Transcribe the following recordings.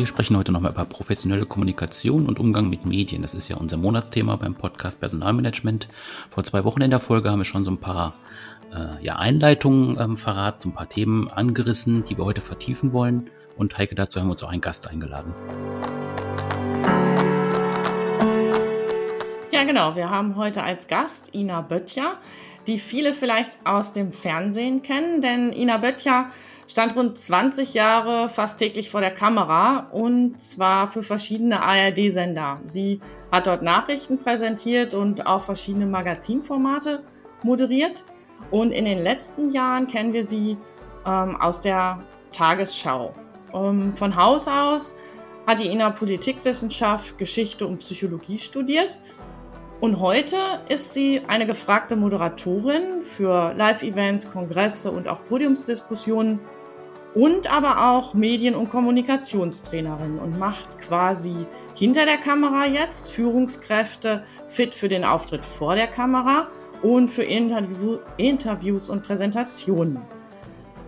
Wir sprechen heute nochmal über professionelle Kommunikation und Umgang mit Medien. Das ist ja unser Monatsthema beim Podcast Personalmanagement. Vor zwei Wochen in der Folge haben wir schon so ein paar äh, ja, Einleitungen ähm, verraten, so ein paar Themen angerissen, die wir heute vertiefen wollen. Und Heike, dazu haben wir uns auch einen Gast eingeladen. Ja, genau. Wir haben heute als Gast Ina Böttcher, die viele vielleicht aus dem Fernsehen kennen, denn Ina Böttcher stand rund 20 Jahre fast täglich vor der Kamera und zwar für verschiedene ARD-Sender. Sie hat dort Nachrichten präsentiert und auch verschiedene Magazinformate moderiert. Und in den letzten Jahren kennen wir sie ähm, aus der Tagesschau. Ähm, von Haus aus hat die Ina Politikwissenschaft, Geschichte und Psychologie studiert und heute ist sie eine gefragte Moderatorin für Live-Events, Kongresse und auch Podiumsdiskussionen und aber auch Medien- und Kommunikationstrainerin und macht quasi hinter der Kamera jetzt Führungskräfte fit für den Auftritt vor der Kamera und für Interview Interviews und Präsentationen.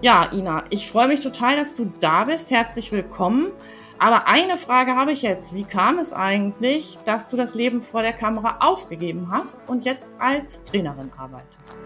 Ja, Ina, ich freue mich total, dass du da bist. Herzlich willkommen. Aber eine Frage habe ich jetzt. Wie kam es eigentlich, dass du das Leben vor der Kamera aufgegeben hast und jetzt als Trainerin arbeitest?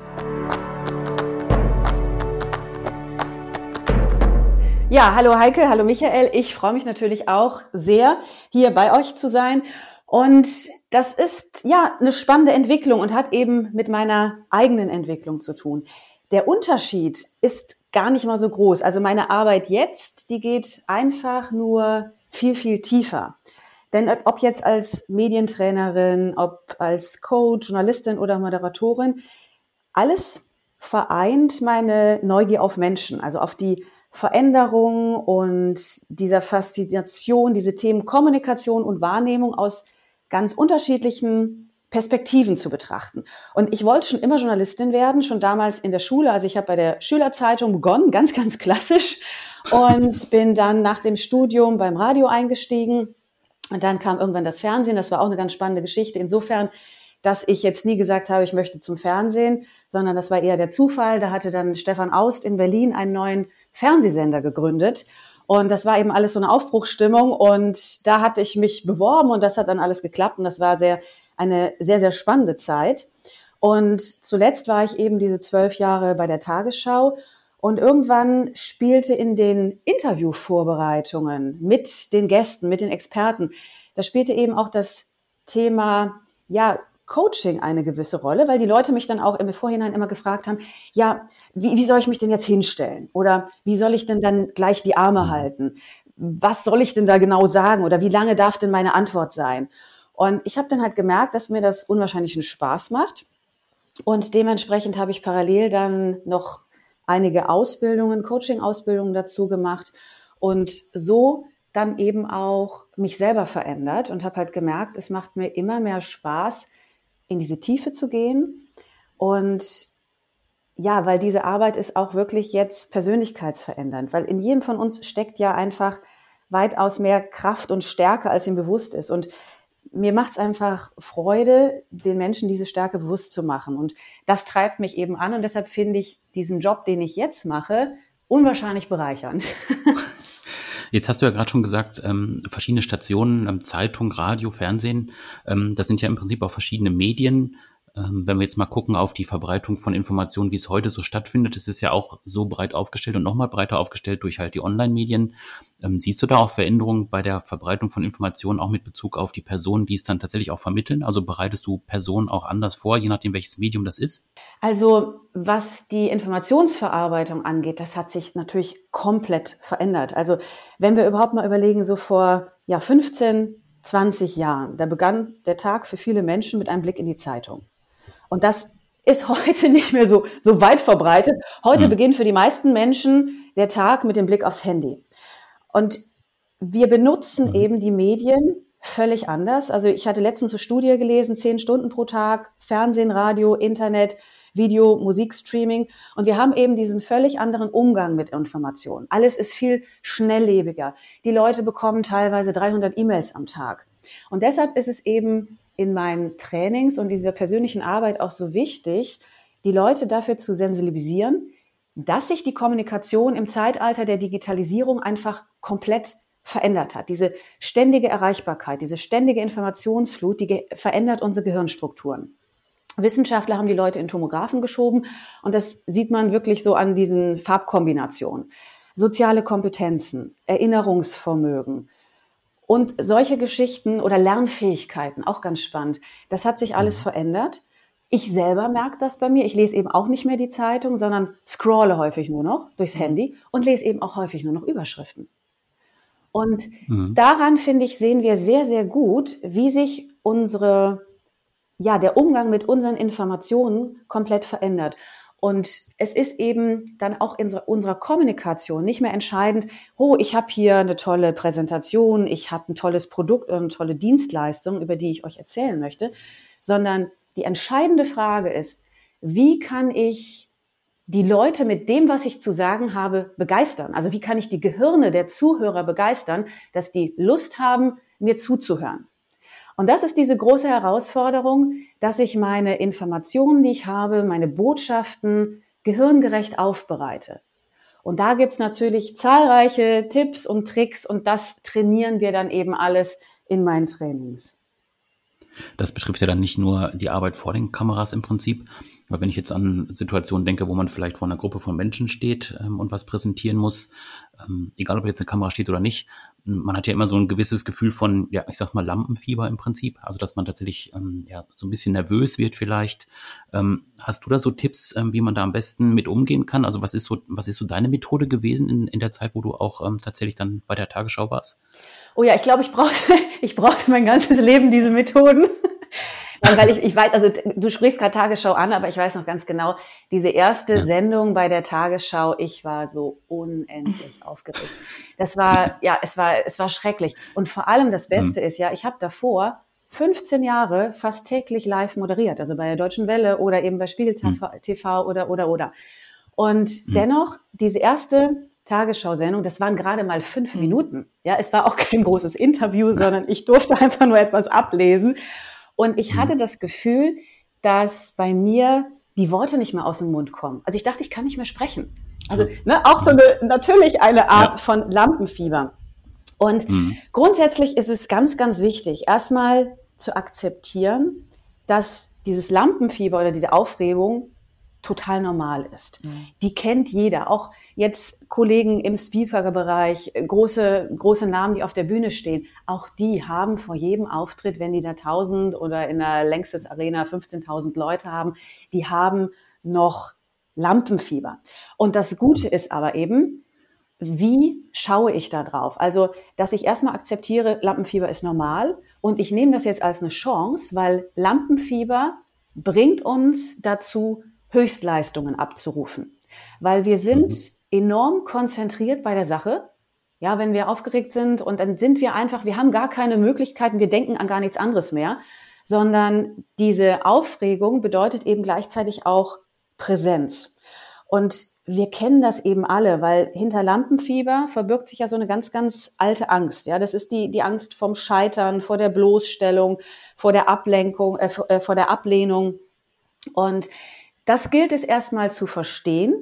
Ja, hallo Heike, hallo Michael. Ich freue mich natürlich auch sehr, hier bei euch zu sein. Und das ist ja eine spannende Entwicklung und hat eben mit meiner eigenen Entwicklung zu tun. Der Unterschied ist gar nicht mal so groß. Also meine Arbeit jetzt, die geht einfach nur viel, viel tiefer. Denn ob jetzt als Medientrainerin, ob als Coach, Journalistin oder Moderatorin, alles vereint meine Neugier auf Menschen, also auf die Veränderung und dieser Faszination, diese Themen Kommunikation und Wahrnehmung aus ganz unterschiedlichen Perspektiven zu betrachten. Und ich wollte schon immer Journalistin werden, schon damals in der Schule. Also ich habe bei der Schülerzeitung begonnen, ganz, ganz klassisch. Und bin dann nach dem Studium beim Radio eingestiegen. Und dann kam irgendwann das Fernsehen. Das war auch eine ganz spannende Geschichte. Insofern, dass ich jetzt nie gesagt habe, ich möchte zum Fernsehen, sondern das war eher der Zufall. Da hatte dann Stefan Aust in Berlin einen neuen Fernsehsender gegründet. Und das war eben alles so eine Aufbruchsstimmung. Und da hatte ich mich beworben und das hat dann alles geklappt. Und das war sehr eine sehr, sehr spannende Zeit. Und zuletzt war ich eben diese zwölf Jahre bei der Tagesschau und irgendwann spielte in den Interviewvorbereitungen mit den Gästen, mit den Experten, da spielte eben auch das Thema, ja, Coaching eine gewisse Rolle, weil die Leute mich dann auch im Vorhinein immer gefragt haben, ja, wie, wie soll ich mich denn jetzt hinstellen? Oder wie soll ich denn dann gleich die Arme mhm. halten? Was soll ich denn da genau sagen? Oder wie lange darf denn meine Antwort sein? Und ich habe dann halt gemerkt, dass mir das unwahrscheinlichen Spaß macht. Und dementsprechend habe ich parallel dann noch einige Ausbildungen, Coaching-Ausbildungen dazu gemacht und so dann eben auch mich selber verändert und habe halt gemerkt, es macht mir immer mehr Spaß, in diese Tiefe zu gehen. Und ja, weil diese Arbeit ist auch wirklich jetzt persönlichkeitsverändernd, weil in jedem von uns steckt ja einfach weitaus mehr Kraft und Stärke, als ihm bewusst ist. Und mir macht es einfach Freude, den Menschen diese Stärke bewusst zu machen. Und das treibt mich eben an. Und deshalb finde ich diesen Job, den ich jetzt mache, unwahrscheinlich bereichernd. Jetzt hast du ja gerade schon gesagt, ähm, verschiedene Stationen, ähm, Zeitung, Radio, Fernsehen, ähm, das sind ja im Prinzip auch verschiedene Medien. Ähm, wenn wir jetzt mal gucken auf die Verbreitung von Informationen, wie es heute so stattfindet, ist es ja auch so breit aufgestellt und nochmal breiter aufgestellt durch halt die Online-Medien. Ähm, siehst du da auch Veränderungen bei der Verbreitung von Informationen, auch mit Bezug auf die Personen, die es dann tatsächlich auch vermitteln? Also bereitest du Personen auch anders vor, je nachdem, welches Medium das ist? Also was die Informationsverarbeitung angeht, das hat sich natürlich komplett verändert. Also wenn wir überhaupt mal überlegen, so vor ja, 15, 20 Jahren, da begann der Tag für viele Menschen mit einem Blick in die Zeitung. Und das ist heute nicht mehr so, so weit verbreitet. Heute mhm. beginnt für die meisten Menschen der Tag mit dem Blick aufs Handy. Und wir benutzen mhm. eben die Medien völlig anders. Also ich hatte letztens eine Studie gelesen, zehn Stunden pro Tag, Fernsehen, Radio, Internet, Video, Musikstreaming. Und wir haben eben diesen völlig anderen Umgang mit Informationen. Alles ist viel schnelllebiger. Die Leute bekommen teilweise 300 E-Mails am Tag. Und deshalb ist es eben in meinen Trainings und dieser persönlichen Arbeit auch so wichtig, die Leute dafür zu sensibilisieren, dass sich die Kommunikation im Zeitalter der Digitalisierung einfach komplett verändert hat. Diese ständige Erreichbarkeit, diese ständige Informationsflut, die verändert unsere Gehirnstrukturen. Wissenschaftler haben die Leute in Tomographen geschoben und das sieht man wirklich so an diesen Farbkombinationen. Soziale Kompetenzen, Erinnerungsvermögen und solche Geschichten oder Lernfähigkeiten, auch ganz spannend. Das hat sich alles mhm. verändert. Ich selber merke das bei mir. Ich lese eben auch nicht mehr die Zeitung, sondern scrolle häufig nur noch durchs mhm. Handy und lese eben auch häufig nur noch Überschriften. Und mhm. daran, finde ich, sehen wir sehr, sehr gut, wie sich unsere, ja, der Umgang mit unseren Informationen komplett verändert. Und es ist eben dann auch in unserer Kommunikation nicht mehr entscheidend, oh, ich habe hier eine tolle Präsentation, ich habe ein tolles Produkt oder eine tolle Dienstleistung, über die ich euch erzählen möchte, sondern die entscheidende Frage ist, wie kann ich die Leute mit dem, was ich zu sagen habe, begeistern? Also wie kann ich die Gehirne der Zuhörer begeistern, dass die Lust haben, mir zuzuhören? Und das ist diese große Herausforderung, dass ich meine Informationen, die ich habe, meine Botschaften gehirngerecht aufbereite. Und da gibt's natürlich zahlreiche Tipps und Tricks und das trainieren wir dann eben alles in meinen Trainings. Das betrifft ja dann nicht nur die Arbeit vor den Kameras im Prinzip, weil wenn ich jetzt an Situationen denke, wo man vielleicht vor einer Gruppe von Menschen steht ähm, und was präsentieren muss, ähm, egal ob jetzt eine Kamera steht oder nicht, man hat ja immer so ein gewisses Gefühl von, ja, ich sag mal Lampenfieber im Prinzip, also dass man tatsächlich ähm, ja so ein bisschen nervös wird vielleicht. Ähm, hast du da so Tipps, ähm, wie man da am besten mit umgehen kann? Also was ist so, was ist so deine Methode gewesen in, in der Zeit, wo du auch ähm, tatsächlich dann bei der Tagesschau warst? Oh ja, ich glaube, ich brauchte, ich brauchte mein ganzes Leben diese Methoden. Weil ich, ich weiß, also du sprichst gerade Tagesschau an, aber ich weiß noch ganz genau, diese erste ja. Sendung bei der Tagesschau, ich war so unendlich aufgeregt. Das war, ja, es war, es war schrecklich. Und vor allem das Beste mhm. ist ja, ich habe davor 15 Jahre fast täglich live moderiert, also bei der Deutschen Welle oder eben bei Spiegel TV mhm. oder, oder, oder. Und mhm. dennoch, diese erste Tagesschau-Sendung, das waren gerade mal fünf mhm. Minuten. Ja, es war auch kein großes Interview, sondern ich durfte einfach nur etwas ablesen. Und ich hatte mhm. das Gefühl, dass bei mir die Worte nicht mehr aus dem Mund kommen. Also ich dachte, ich kann nicht mehr sprechen. Also ne, auch so eine, natürlich eine Art ja. von Lampenfieber. Und mhm. grundsätzlich ist es ganz, ganz wichtig, erstmal zu akzeptieren, dass dieses Lampenfieber oder diese Aufregung total normal ist. Mhm. Die kennt jeder. Auch jetzt Kollegen im Speaker-Bereich, große, große Namen, die auf der Bühne stehen. Auch die haben vor jedem Auftritt, wenn die da 1000 oder in der Längstes Arena 15.000 Leute haben, die haben noch Lampenfieber. Und das Gute ist aber eben, wie schaue ich da drauf? Also, dass ich erstmal akzeptiere, Lampenfieber ist normal und ich nehme das jetzt als eine Chance, weil Lampenfieber bringt uns dazu, Höchstleistungen abzurufen. Weil wir sind mhm. enorm konzentriert bei der Sache. Ja, wenn wir aufgeregt sind und dann sind wir einfach, wir haben gar keine Möglichkeiten, wir denken an gar nichts anderes mehr, sondern diese Aufregung bedeutet eben gleichzeitig auch Präsenz. Und wir kennen das eben alle, weil hinter Lampenfieber verbirgt sich ja so eine ganz, ganz alte Angst. Ja, das ist die, die Angst vom Scheitern, vor der Bloßstellung, vor der Ablenkung, äh, vor äh, der Ablehnung. Und das gilt es erstmal zu verstehen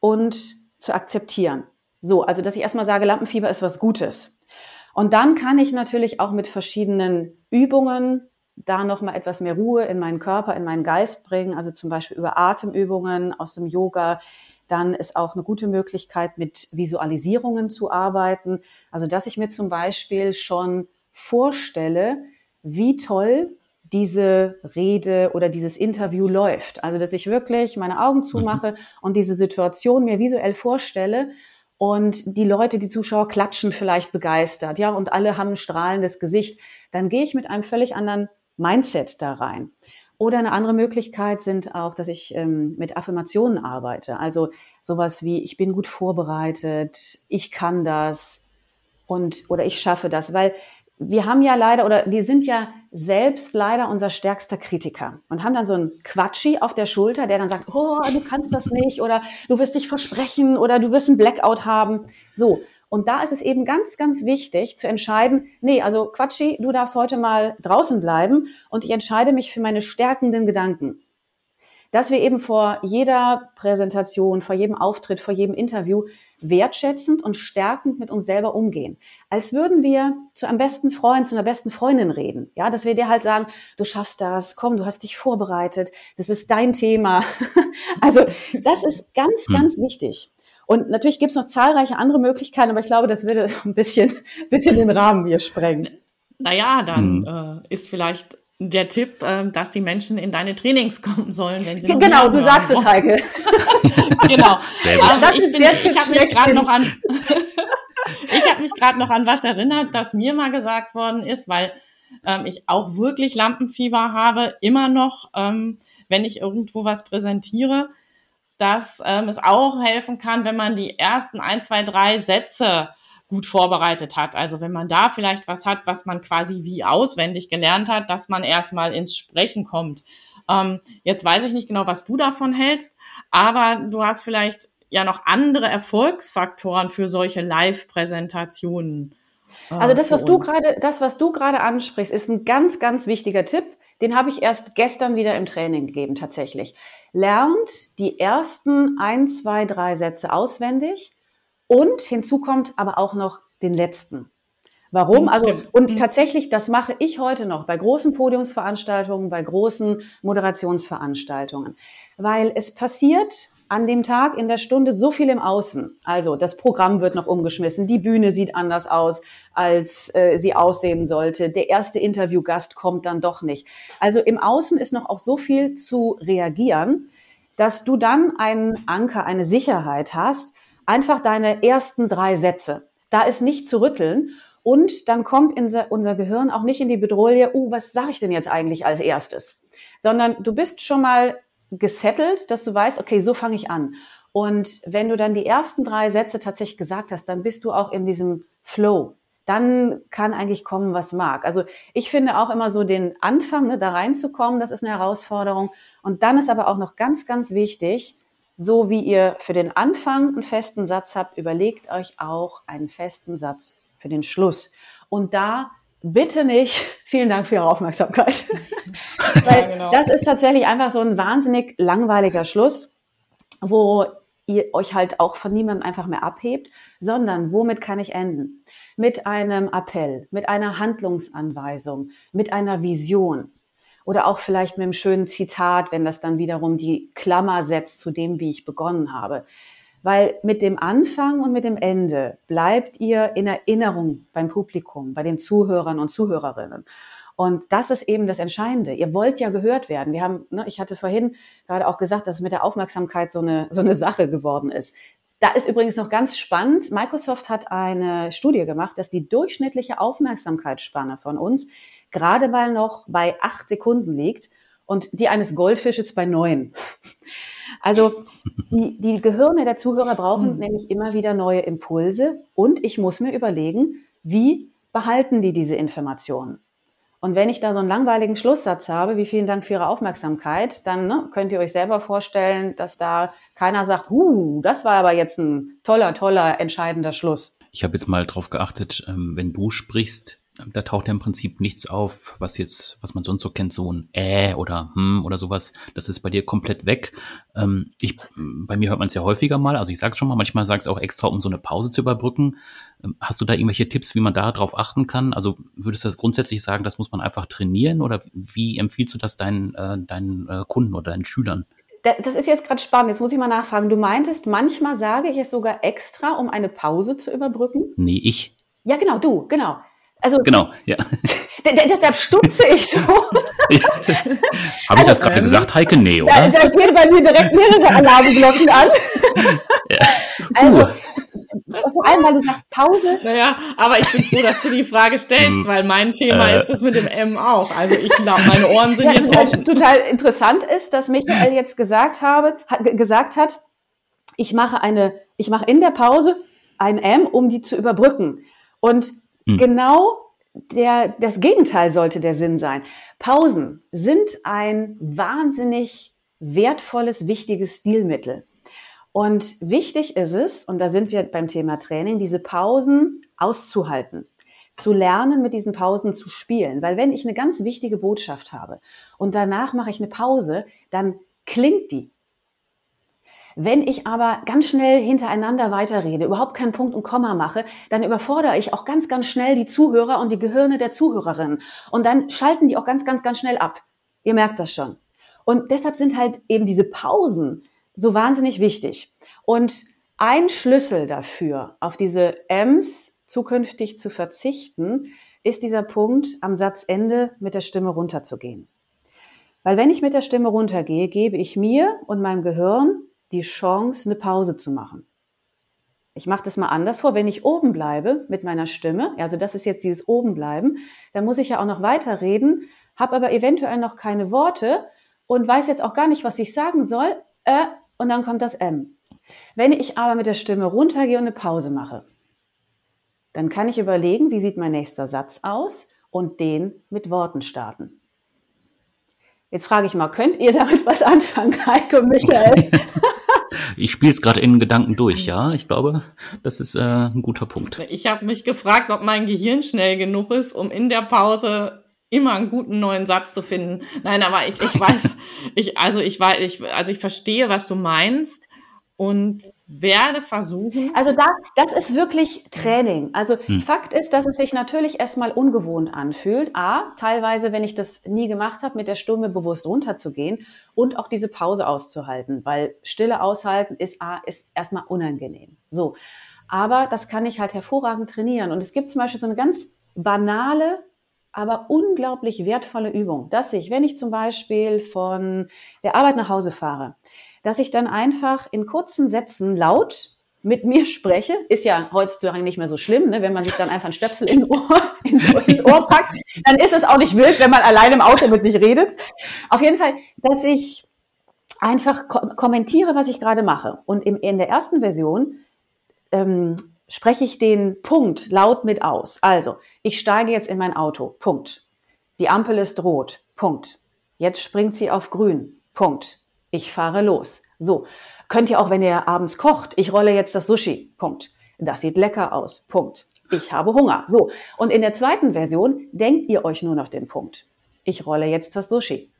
und zu akzeptieren. So, also dass ich erstmal sage, Lampenfieber ist was Gutes. Und dann kann ich natürlich auch mit verschiedenen Übungen da nochmal etwas mehr Ruhe in meinen Körper, in meinen Geist bringen, also zum Beispiel über Atemübungen aus dem Yoga. Dann ist auch eine gute Möglichkeit, mit Visualisierungen zu arbeiten. Also, dass ich mir zum Beispiel schon vorstelle, wie toll diese Rede oder dieses Interview läuft. Also, dass ich wirklich meine Augen mhm. zumache und diese Situation mir visuell vorstelle und die Leute, die Zuschauer klatschen vielleicht begeistert, ja, und alle haben ein strahlendes Gesicht, dann gehe ich mit einem völlig anderen Mindset da rein. Oder eine andere Möglichkeit sind auch, dass ich ähm, mit Affirmationen arbeite. Also sowas wie, ich bin gut vorbereitet, ich kann das und oder ich schaffe das. Weil wir haben ja leider oder wir sind ja selbst leider unser stärkster Kritiker und haben dann so einen Quatschi auf der Schulter, der dann sagt, oh, du kannst das nicht oder du wirst dich versprechen oder du wirst einen Blackout haben. So. Und da ist es eben ganz, ganz wichtig zu entscheiden, nee, also Quatschi, du darfst heute mal draußen bleiben und ich entscheide mich für meine stärkenden Gedanken. dass wir eben vor jeder Präsentation, vor jedem Auftritt, vor jedem Interview wertschätzend und stärkend mit uns selber umgehen. Als würden wir zu einem besten Freund, zu einer besten Freundin reden. Ja, dass wir dir halt sagen, du schaffst das, komm, du hast dich vorbereitet, das ist dein Thema. also das ist ganz, hm. ganz wichtig. Und natürlich gibt es noch zahlreiche andere Möglichkeiten, aber ich glaube, das würde ein bisschen, bisschen den Rahmen hier sprengen. Naja, dann hm. äh, ist vielleicht der Tipp, äh, dass die Menschen in deine Trainings kommen sollen, wenn sie Genau, du sagst es, Heike. genau. Sehr Also das ist der ich habe mich gerade noch an ich habe mich gerade noch an was erinnert, das mir mal gesagt worden ist, weil ähm, ich auch wirklich Lampenfieber habe, immer noch, ähm, wenn ich irgendwo was präsentiere, dass ähm, es auch helfen kann, wenn man die ersten ein, zwei, drei Sätze gut vorbereitet hat. Also wenn man da vielleicht was hat, was man quasi wie auswendig gelernt hat, dass man erstmal ins Sprechen kommt. Ähm, jetzt weiß ich nicht genau, was du davon hältst, aber du hast vielleicht ja noch andere Erfolgsfaktoren für solche Live-Präsentationen. Äh, also das, was du gerade, das, was du gerade ansprichst, ist ein ganz, ganz wichtiger Tipp. Den habe ich erst gestern wieder im Training gegeben, tatsächlich. Lernt die ersten ein, zwei, drei Sätze auswendig und hinzu kommt aber auch noch den letzten. Warum? Also, und mhm. tatsächlich, das mache ich heute noch bei großen Podiumsveranstaltungen, bei großen Moderationsveranstaltungen. Weil es passiert an dem Tag in der Stunde so viel im Außen. Also das Programm wird noch umgeschmissen, die Bühne sieht anders aus, als äh, sie aussehen sollte. Der erste Interviewgast kommt dann doch nicht. Also im Außen ist noch auch so viel zu reagieren, dass du dann einen Anker, eine Sicherheit hast, einfach deine ersten drei Sätze. Da ist nicht zu rütteln. Und dann kommt unser Gehirn auch nicht in die Bedrohung, uh, was sage ich denn jetzt eigentlich als erstes? Sondern du bist schon mal gesettelt, dass du weißt, okay, so fange ich an. Und wenn du dann die ersten drei Sätze tatsächlich gesagt hast, dann bist du auch in diesem Flow. Dann kann eigentlich kommen, was mag. Also ich finde auch immer so den Anfang, ne, da reinzukommen, das ist eine Herausforderung. Und dann ist aber auch noch ganz, ganz wichtig, so wie ihr für den Anfang einen festen Satz habt, überlegt euch auch einen festen Satz für den Schluss. Und da bitte nicht, vielen Dank für Ihre Aufmerksamkeit. Weil ja, genau. das ist tatsächlich einfach so ein wahnsinnig langweiliger Schluss, wo ihr euch halt auch von niemandem einfach mehr abhebt, sondern womit kann ich enden? Mit einem Appell, mit einer Handlungsanweisung, mit einer Vision. Oder auch vielleicht mit einem schönen Zitat, wenn das dann wiederum die Klammer setzt zu dem, wie ich begonnen habe. Weil mit dem Anfang und mit dem Ende bleibt ihr in Erinnerung beim Publikum, bei den Zuhörern und Zuhörerinnen. Und das ist eben das Entscheidende. Ihr wollt ja gehört werden. Wir haben, ne, ich hatte vorhin gerade auch gesagt, dass es mit der Aufmerksamkeit so eine, so eine Sache geworden ist. Da ist übrigens noch ganz spannend. Microsoft hat eine Studie gemacht, dass die durchschnittliche Aufmerksamkeitsspanne von uns gerade mal noch bei acht Sekunden liegt und die eines Goldfisches bei neun. Also die, die Gehirne der Zuhörer brauchen mhm. nämlich immer wieder neue Impulse und ich muss mir überlegen, wie behalten die diese Informationen? Und wenn ich da so einen langweiligen Schlusssatz habe, wie vielen Dank für Ihre Aufmerksamkeit, dann ne, könnt ihr euch selber vorstellen, dass da keiner sagt, huh, das war aber jetzt ein toller, toller, entscheidender Schluss. Ich habe jetzt mal drauf geachtet, ähm, wenn du sprichst, da taucht ja im Prinzip nichts auf, was jetzt, was man sonst so kennt, so ein äh oder hm oder sowas. Das ist bei dir komplett weg. Ähm, ich, bei mir hört man es ja häufiger mal. Also ich sage schon mal, manchmal sage ich auch extra, um so eine Pause zu überbrücken. Ähm, hast du da irgendwelche Tipps, wie man da drauf achten kann? Also würdest du das grundsätzlich sagen, das muss man einfach trainieren oder wie empfiehlst du das deinen, äh, deinen äh, Kunden oder deinen Schülern? Das ist jetzt gerade spannend. Jetzt muss ich mal nachfragen. Du meintest, manchmal sage ich es sogar extra, um eine Pause zu überbrücken? Nee, ich. Ja, genau, du, genau. Also, genau, ja. Deshalb stutze ich so. Ja, Habe ich also, das gerade ähm, gesagt, Heike? Nee, oder? Da, da gehen bei mir direkt mehrere Alarmglocken an. Ja. Also, vor allem, weil du sagst Pause. Naja, aber ich bin froh, dass du die Frage stellst, hm. weil mein Thema äh. ist das mit dem M auch. Also ich glaube, meine Ohren sind ja, jetzt total, offen. Total interessant ist, dass Michael jetzt gesagt habe, gesagt hat, ich mache eine, ich mache in der Pause ein M, um die zu überbrücken. Und Mhm. Genau der, das Gegenteil sollte der Sinn sein. Pausen sind ein wahnsinnig wertvolles, wichtiges Stilmittel. Und wichtig ist es, und da sind wir beim Thema Training, diese Pausen auszuhalten, zu lernen, mit diesen Pausen zu spielen. Weil wenn ich eine ganz wichtige Botschaft habe und danach mache ich eine Pause, dann klingt die. Wenn ich aber ganz schnell hintereinander weiterrede, überhaupt keinen Punkt und Komma mache, dann überfordere ich auch ganz, ganz schnell die Zuhörer und die Gehirne der Zuhörerinnen. Und dann schalten die auch ganz, ganz, ganz schnell ab. Ihr merkt das schon. Und deshalb sind halt eben diese Pausen so wahnsinnig wichtig. Und ein Schlüssel dafür, auf diese Ms zukünftig zu verzichten, ist dieser Punkt, am Satzende mit der Stimme runterzugehen. Weil wenn ich mit der Stimme runtergehe, gebe ich mir und meinem Gehirn die Chance, eine Pause zu machen. Ich mache das mal anders vor. Wenn ich oben bleibe mit meiner Stimme, also das ist jetzt dieses oben bleiben, dann muss ich ja auch noch weiterreden, habe aber eventuell noch keine Worte und weiß jetzt auch gar nicht, was ich sagen soll. Äh, und dann kommt das M. Wenn ich aber mit der Stimme runtergehe und eine Pause mache, dann kann ich überlegen, wie sieht mein nächster Satz aus und den mit Worten starten. Jetzt frage ich mal, könnt ihr damit was anfangen, Heike und Michael? Ich spiele es gerade in Gedanken durch, ja. Ich glaube, das ist äh, ein guter Punkt. Ich habe mich gefragt, ob mein Gehirn schnell genug ist, um in der Pause immer einen guten neuen Satz zu finden. Nein, aber ich, ich weiß, ich, also ich weiß, ich, also ich verstehe, was du meinst und werde versuchen. Also da, das ist wirklich Training. Also hm. Fakt ist, dass es sich natürlich erstmal ungewohnt anfühlt. A, teilweise, wenn ich das nie gemacht habe, mit der Stimme bewusst runterzugehen und auch diese Pause auszuhalten, weil Stille aushalten ist A, ist erstmal unangenehm. So. Aber das kann ich halt hervorragend trainieren. Und es gibt zum Beispiel so eine ganz banale, aber unglaublich wertvolle Übung, dass ich, wenn ich zum Beispiel von der Arbeit nach Hause fahre, dass ich dann einfach in kurzen Sätzen laut mit mir spreche, ist ja heutzutage nicht mehr so schlimm, ne? wenn man sich dann einfach ein Stöpsel in Ohr, ins Ohr packt, dann ist es auch nicht wild, wenn man allein im Auto mit sich redet. Auf jeden Fall, dass ich einfach ko kommentiere, was ich gerade mache. Und im, in der ersten Version ähm, spreche ich den Punkt laut mit aus. Also, ich steige jetzt in mein Auto. Punkt. Die Ampel ist rot. Punkt. Jetzt springt sie auf grün. Punkt. Ich fahre los. So. Könnt ihr auch, wenn ihr abends kocht, ich rolle jetzt das Sushi. Punkt. Das sieht lecker aus. Punkt. Ich habe Hunger. So. Und in der zweiten Version denkt ihr euch nur noch den Punkt. Ich rolle jetzt das Sushi.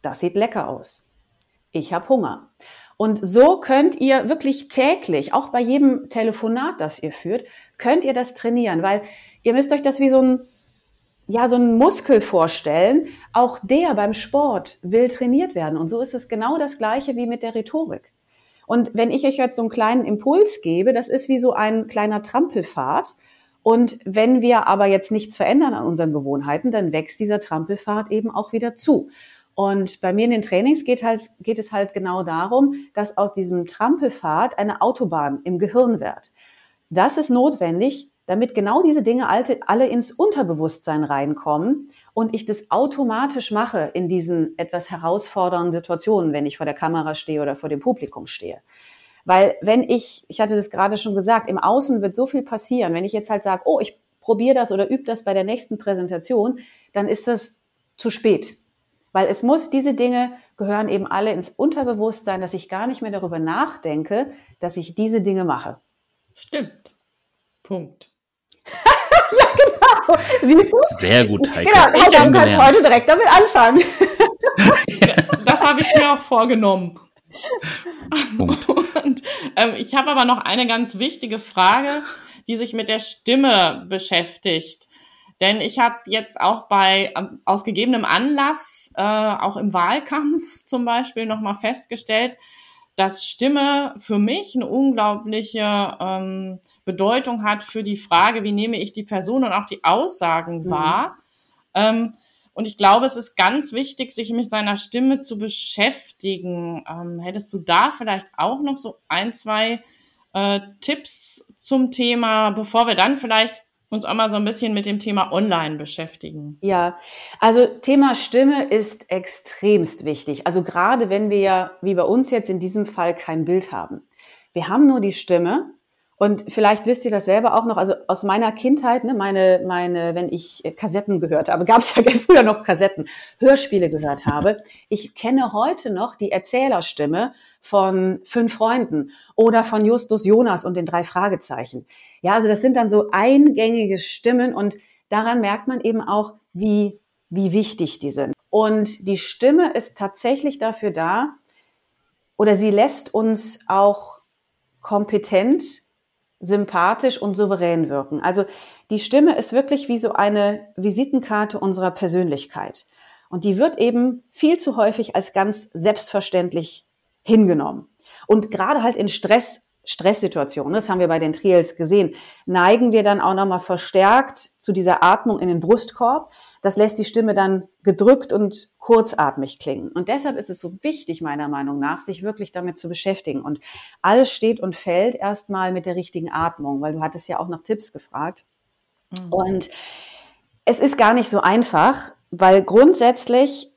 Das sieht lecker aus. Ich habe Hunger. Und so könnt ihr wirklich täglich, auch bei jedem Telefonat, das ihr führt, könnt ihr das trainieren, weil ihr müsst euch das wie so ein ja, so einen Muskel vorstellen, auch der beim Sport will trainiert werden. Und so ist es genau das Gleiche wie mit der Rhetorik. Und wenn ich euch jetzt so einen kleinen Impuls gebe, das ist wie so ein kleiner Trampelpfad. Und wenn wir aber jetzt nichts verändern an unseren Gewohnheiten, dann wächst dieser Trampelpfad eben auch wieder zu. Und bei mir in den Trainings geht, halt, geht es halt genau darum, dass aus diesem Trampelpfad eine Autobahn im Gehirn wird. Das ist notwendig, damit genau diese Dinge alle ins Unterbewusstsein reinkommen und ich das automatisch mache in diesen etwas herausfordernden Situationen, wenn ich vor der Kamera stehe oder vor dem Publikum stehe. Weil wenn ich, ich hatte das gerade schon gesagt, im Außen wird so viel passieren. Wenn ich jetzt halt sage, oh, ich probiere das oder übe das bei der nächsten Präsentation, dann ist das zu spät. Weil es muss, diese Dinge gehören eben alle ins Unterbewusstsein, dass ich gar nicht mehr darüber nachdenke, dass ich diese Dinge mache. Stimmt. Punkt. ja, genau. Sehr gut, Heike. Genau, Heike, du kannst heute direkt damit anfangen. das habe ich mir auch vorgenommen. Punkt. Und ähm, ich habe aber noch eine ganz wichtige Frage, die sich mit der Stimme beschäftigt. Denn ich habe jetzt auch bei ähm, aus gegebenem Anlass, äh, auch im Wahlkampf zum Beispiel, nochmal festgestellt, dass Stimme für mich eine unglaubliche ähm, Bedeutung hat für die Frage, wie nehme ich die Person und auch die Aussagen mhm. wahr. Ähm, und ich glaube, es ist ganz wichtig, sich mit seiner Stimme zu beschäftigen. Ähm, hättest du da vielleicht auch noch so ein, zwei äh, Tipps zum Thema, bevor wir dann vielleicht uns auch mal so ein bisschen mit dem Thema Online beschäftigen. Ja, also Thema Stimme ist extremst wichtig. Also gerade wenn wir ja, wie bei uns jetzt in diesem Fall, kein Bild haben. Wir haben nur die Stimme und vielleicht wisst ihr das selber auch noch, also aus meiner Kindheit, ne, meine, meine, wenn ich Kassetten gehört habe, gab es ja früher noch Kassetten, Hörspiele gehört habe. Ich kenne heute noch die Erzählerstimme von Fünf Freunden oder von Justus Jonas und den drei Fragezeichen. Ja, also das sind dann so eingängige Stimmen und daran merkt man eben auch, wie, wie wichtig die sind. Und die Stimme ist tatsächlich dafür da, oder sie lässt uns auch kompetent, sympathisch und souverän wirken. Also die Stimme ist wirklich wie so eine Visitenkarte unserer Persönlichkeit. Und die wird eben viel zu häufig als ganz selbstverständlich hingenommen. Und gerade halt in Stress, Stresssituationen, das haben wir bei den Triels gesehen, neigen wir dann auch nochmal verstärkt zu dieser Atmung in den Brustkorb. Das lässt die Stimme dann gedrückt und kurzatmig klingen. Und deshalb ist es so wichtig, meiner Meinung nach, sich wirklich damit zu beschäftigen. Und alles steht und fällt erstmal mit der richtigen Atmung, weil du hattest ja auch nach Tipps gefragt. Mhm. Und es ist gar nicht so einfach, weil grundsätzlich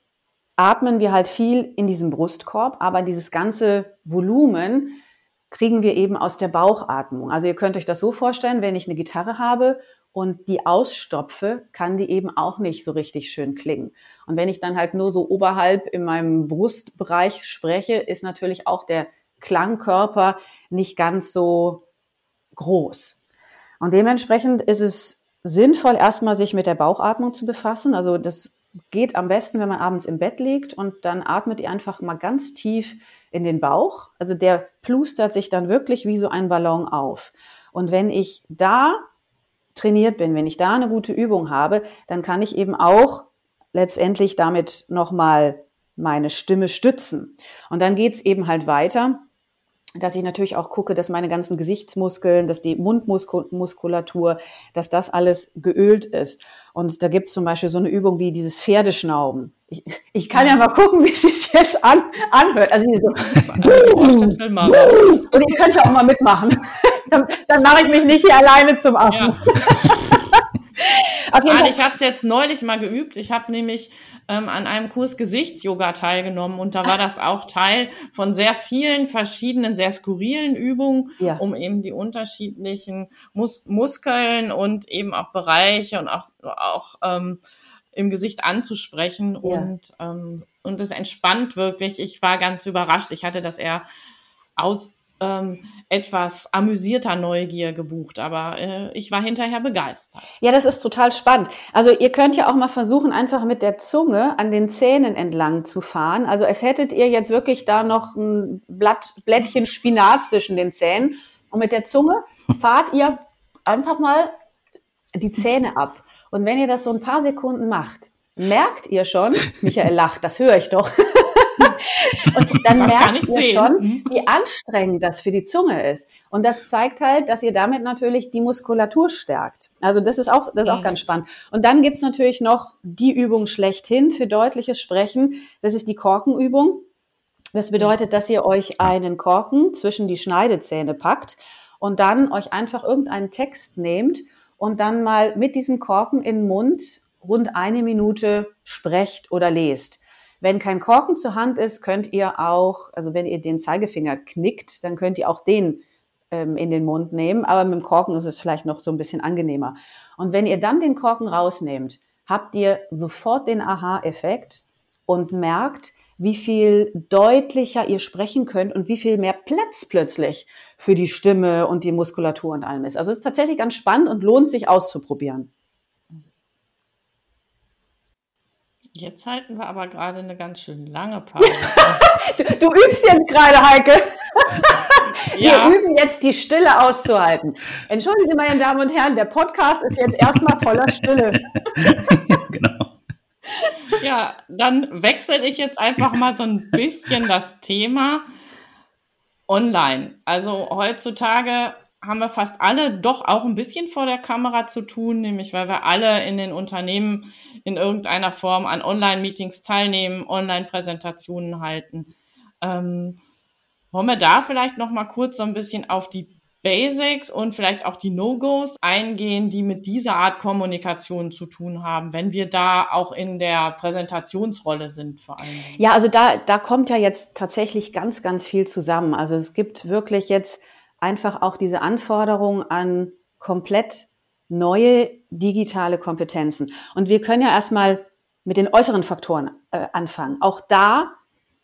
atmen wir halt viel in diesem Brustkorb, aber dieses ganze Volumen kriegen wir eben aus der Bauchatmung. Also ihr könnt euch das so vorstellen, wenn ich eine Gitarre habe und die ausstopfe, kann die eben auch nicht so richtig schön klingen. Und wenn ich dann halt nur so oberhalb in meinem Brustbereich spreche, ist natürlich auch der Klangkörper nicht ganz so groß. Und dementsprechend ist es sinnvoll, erstmal sich mit der Bauchatmung zu befassen. Also das geht am besten, wenn man abends im Bett liegt und dann atmet ihr einfach mal ganz tief in den Bauch. Also der plustert sich dann wirklich wie so ein Ballon auf. Und wenn ich da trainiert bin, wenn ich da eine gute Übung habe, dann kann ich eben auch letztendlich damit nochmal meine Stimme stützen. Und dann geht's eben halt weiter dass ich natürlich auch gucke, dass meine ganzen Gesichtsmuskeln, dass die Mundmuskulatur, dass das alles geölt ist. Und da gibt es zum Beispiel so eine Übung wie dieses Pferdeschnauben. Ich, ich kann ja mal gucken, wie es sich jetzt an, anhört. Also so, und ihr könnt ja auch mal mitmachen. Dann, dann mache ich mich nicht hier alleine zum Affen. Ja. ah, ich habe es jetzt neulich mal geübt. Ich habe nämlich ähm, an einem Kurs Gesichtsyoga teilgenommen und da war das auch Teil von sehr vielen verschiedenen, sehr skurrilen Übungen, ja. um eben die unterschiedlichen Mus Muskeln und eben auch Bereiche und auch, auch ähm, im Gesicht anzusprechen ja. und ähm, und es entspannt wirklich. Ich war ganz überrascht. Ich hatte das eher aus ähm, etwas amüsierter Neugier gebucht, aber äh, ich war hinterher begeistert. Ja, das ist total spannend. Also ihr könnt ja auch mal versuchen, einfach mit der Zunge an den Zähnen entlang zu fahren. Also es hättet ihr jetzt wirklich da noch ein Blatt, Blättchen Spinat zwischen den Zähnen und mit der Zunge fahrt ihr einfach mal die Zähne ab. Und wenn ihr das so ein paar Sekunden macht, merkt ihr schon, Michael lacht, das höre ich doch. Und dann das merkt ihr sehen. schon, mhm. wie anstrengend das für die Zunge ist. Und das zeigt halt, dass ihr damit natürlich die Muskulatur stärkt. Also das ist auch, das ist auch ganz spannend. Und dann gibt's natürlich noch die Übung schlechthin für deutliches Sprechen. Das ist die Korkenübung. Das bedeutet, dass ihr euch einen Korken zwischen die Schneidezähne packt und dann euch einfach irgendeinen Text nehmt und dann mal mit diesem Korken in den Mund rund eine Minute sprecht oder lest. Wenn kein Korken zur Hand ist, könnt ihr auch, also wenn ihr den Zeigefinger knickt, dann könnt ihr auch den ähm, in den Mund nehmen, aber mit dem Korken ist es vielleicht noch so ein bisschen angenehmer. Und wenn ihr dann den Korken rausnehmt, habt ihr sofort den Aha-Effekt und merkt, wie viel deutlicher ihr sprechen könnt und wie viel mehr Platz plötzlich für die Stimme und die Muskulatur und allem ist. Also es ist tatsächlich ganz spannend und lohnt sich auszuprobieren. Jetzt halten wir aber gerade eine ganz schön lange Pause. du, du, übst jetzt gerade, Heike. Ja. Wir üben jetzt die Stille auszuhalten. Entschuldigen Sie, meine Damen und Herren, der Podcast ist jetzt erstmal voller Stille. genau. Ja, dann wechsle ich jetzt einfach mal so ein bisschen das Thema online. Also heutzutage haben wir fast alle doch auch ein bisschen vor der Kamera zu tun, nämlich weil wir alle in den Unternehmen in irgendeiner Form an Online-Meetings teilnehmen, Online-Präsentationen halten. Ähm, wollen wir da vielleicht noch mal kurz so ein bisschen auf die Basics und vielleicht auch die No-Gos eingehen, die mit dieser Art Kommunikation zu tun haben, wenn wir da auch in der Präsentationsrolle sind vor allem. Ja, also da, da kommt ja jetzt tatsächlich ganz, ganz viel zusammen. Also es gibt wirklich jetzt einfach auch diese Anforderung an komplett neue digitale Kompetenzen. Und wir können ja erstmal mit den äußeren Faktoren äh, anfangen. Auch da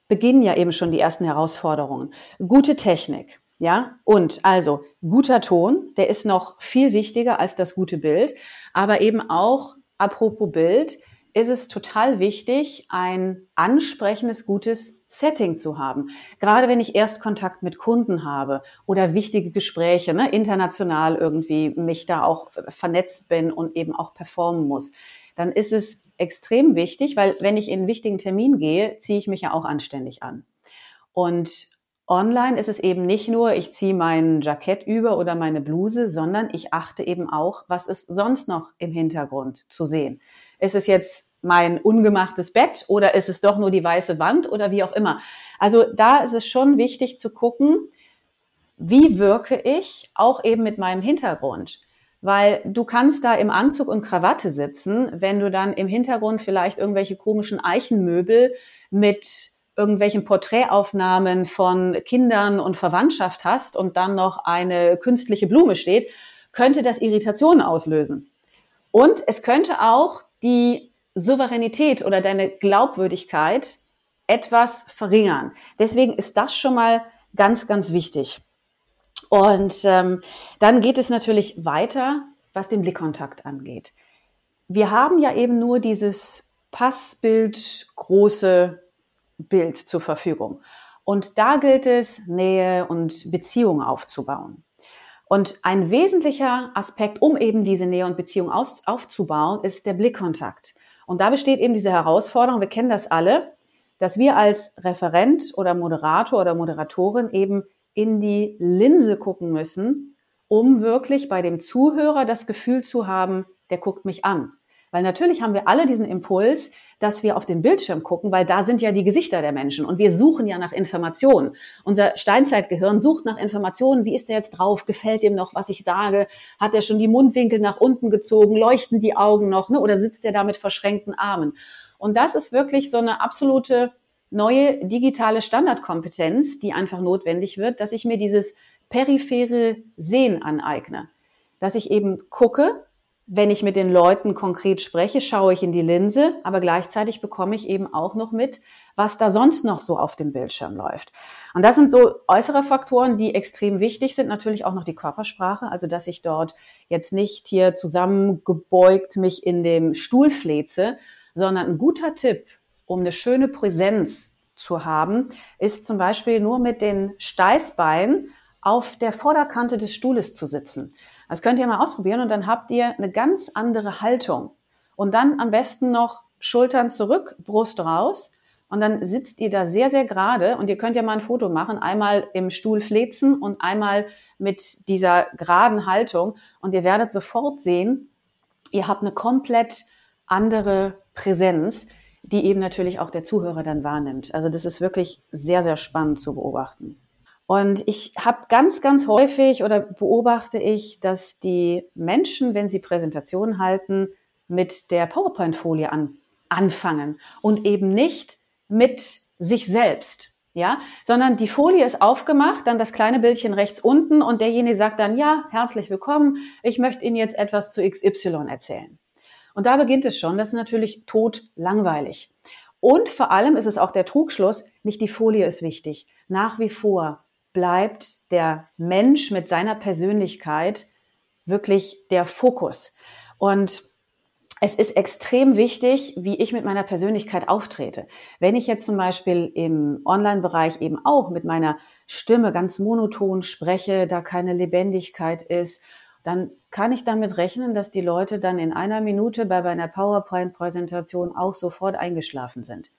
beginnen ja eben schon die ersten Herausforderungen. Gute Technik, ja, und also guter Ton, der ist noch viel wichtiger als das gute Bild, aber eben auch apropos Bild ist es total wichtig, ein ansprechendes, gutes Setting zu haben. Gerade wenn ich erst Kontakt mit Kunden habe oder wichtige Gespräche, ne, international irgendwie mich da auch vernetzt bin und eben auch performen muss, dann ist es extrem wichtig, weil wenn ich in einen wichtigen Termin gehe, ziehe ich mich ja auch anständig an. Und online ist es eben nicht nur, ich ziehe mein Jackett über oder meine Bluse, sondern ich achte eben auch, was ist sonst noch im Hintergrund zu sehen. Ist es jetzt mein ungemachtes Bett oder ist es doch nur die weiße Wand oder wie auch immer. Also da ist es schon wichtig zu gucken, wie wirke ich auch eben mit meinem Hintergrund. Weil du kannst da im Anzug und Krawatte sitzen, wenn du dann im Hintergrund vielleicht irgendwelche komischen Eichenmöbel mit irgendwelchen Porträtaufnahmen von Kindern und Verwandtschaft hast und dann noch eine künstliche Blume steht, könnte das Irritationen auslösen. Und es könnte auch die Souveränität oder deine Glaubwürdigkeit etwas verringern. Deswegen ist das schon mal ganz, ganz wichtig. Und ähm, dann geht es natürlich weiter, was den Blickkontakt angeht. Wir haben ja eben nur dieses Passbild große Bild zur Verfügung. Und da gilt es, Nähe und Beziehung aufzubauen. Und ein wesentlicher Aspekt, um eben diese Nähe und Beziehung aus, aufzubauen, ist der Blickkontakt. Und da besteht eben diese Herausforderung, wir kennen das alle, dass wir als Referent oder Moderator oder Moderatorin eben in die Linse gucken müssen, um wirklich bei dem Zuhörer das Gefühl zu haben, der guckt mich an. Weil natürlich haben wir alle diesen Impuls, dass wir auf den Bildschirm gucken, weil da sind ja die Gesichter der Menschen und wir suchen ja nach Informationen. Unser Steinzeitgehirn sucht nach Informationen. Wie ist der jetzt drauf? Gefällt ihm noch, was ich sage? Hat er schon die Mundwinkel nach unten gezogen? Leuchten die Augen noch? Ne? Oder sitzt er da mit verschränkten Armen? Und das ist wirklich so eine absolute neue digitale Standardkompetenz, die einfach notwendig wird, dass ich mir dieses periphere Sehen aneigne. Dass ich eben gucke, wenn ich mit den Leuten konkret spreche, schaue ich in die Linse, aber gleichzeitig bekomme ich eben auch noch mit, was da sonst noch so auf dem Bildschirm läuft. Und das sind so äußere Faktoren, die extrem wichtig sind. Natürlich auch noch die Körpersprache, also dass ich dort jetzt nicht hier zusammengebeugt mich in dem Stuhl fleze, sondern ein guter Tipp um eine schöne Präsenz zu haben, ist zum Beispiel nur mit den Steißbeinen auf der Vorderkante des Stuhles zu sitzen. Das könnt ihr mal ausprobieren und dann habt ihr eine ganz andere Haltung. Und dann am besten noch Schultern zurück, Brust raus. Und dann sitzt ihr da sehr, sehr gerade und ihr könnt ja mal ein Foto machen, einmal im Stuhl flezen und einmal mit dieser geraden Haltung. Und ihr werdet sofort sehen, ihr habt eine komplett andere Präsenz die eben natürlich auch der Zuhörer dann wahrnimmt. Also das ist wirklich sehr, sehr spannend zu beobachten. Und ich habe ganz, ganz häufig oder beobachte ich, dass die Menschen, wenn sie Präsentationen halten, mit der PowerPoint-Folie an, anfangen und eben nicht mit sich selbst. Ja, sondern die Folie ist aufgemacht, dann das kleine Bildchen rechts unten und derjenige sagt dann, ja, herzlich willkommen, ich möchte Ihnen jetzt etwas zu XY erzählen. Und da beginnt es schon. Das ist natürlich tot langweilig. Und vor allem ist es auch der Trugschluss, nicht die Folie ist wichtig. Nach wie vor bleibt der Mensch mit seiner Persönlichkeit wirklich der Fokus. Und es ist extrem wichtig, wie ich mit meiner Persönlichkeit auftrete. Wenn ich jetzt zum Beispiel im Online-Bereich eben auch mit meiner Stimme ganz monoton spreche, da keine Lebendigkeit ist dann kann ich damit rechnen, dass die Leute dann in einer Minute bei meiner PowerPoint-Präsentation auch sofort eingeschlafen sind.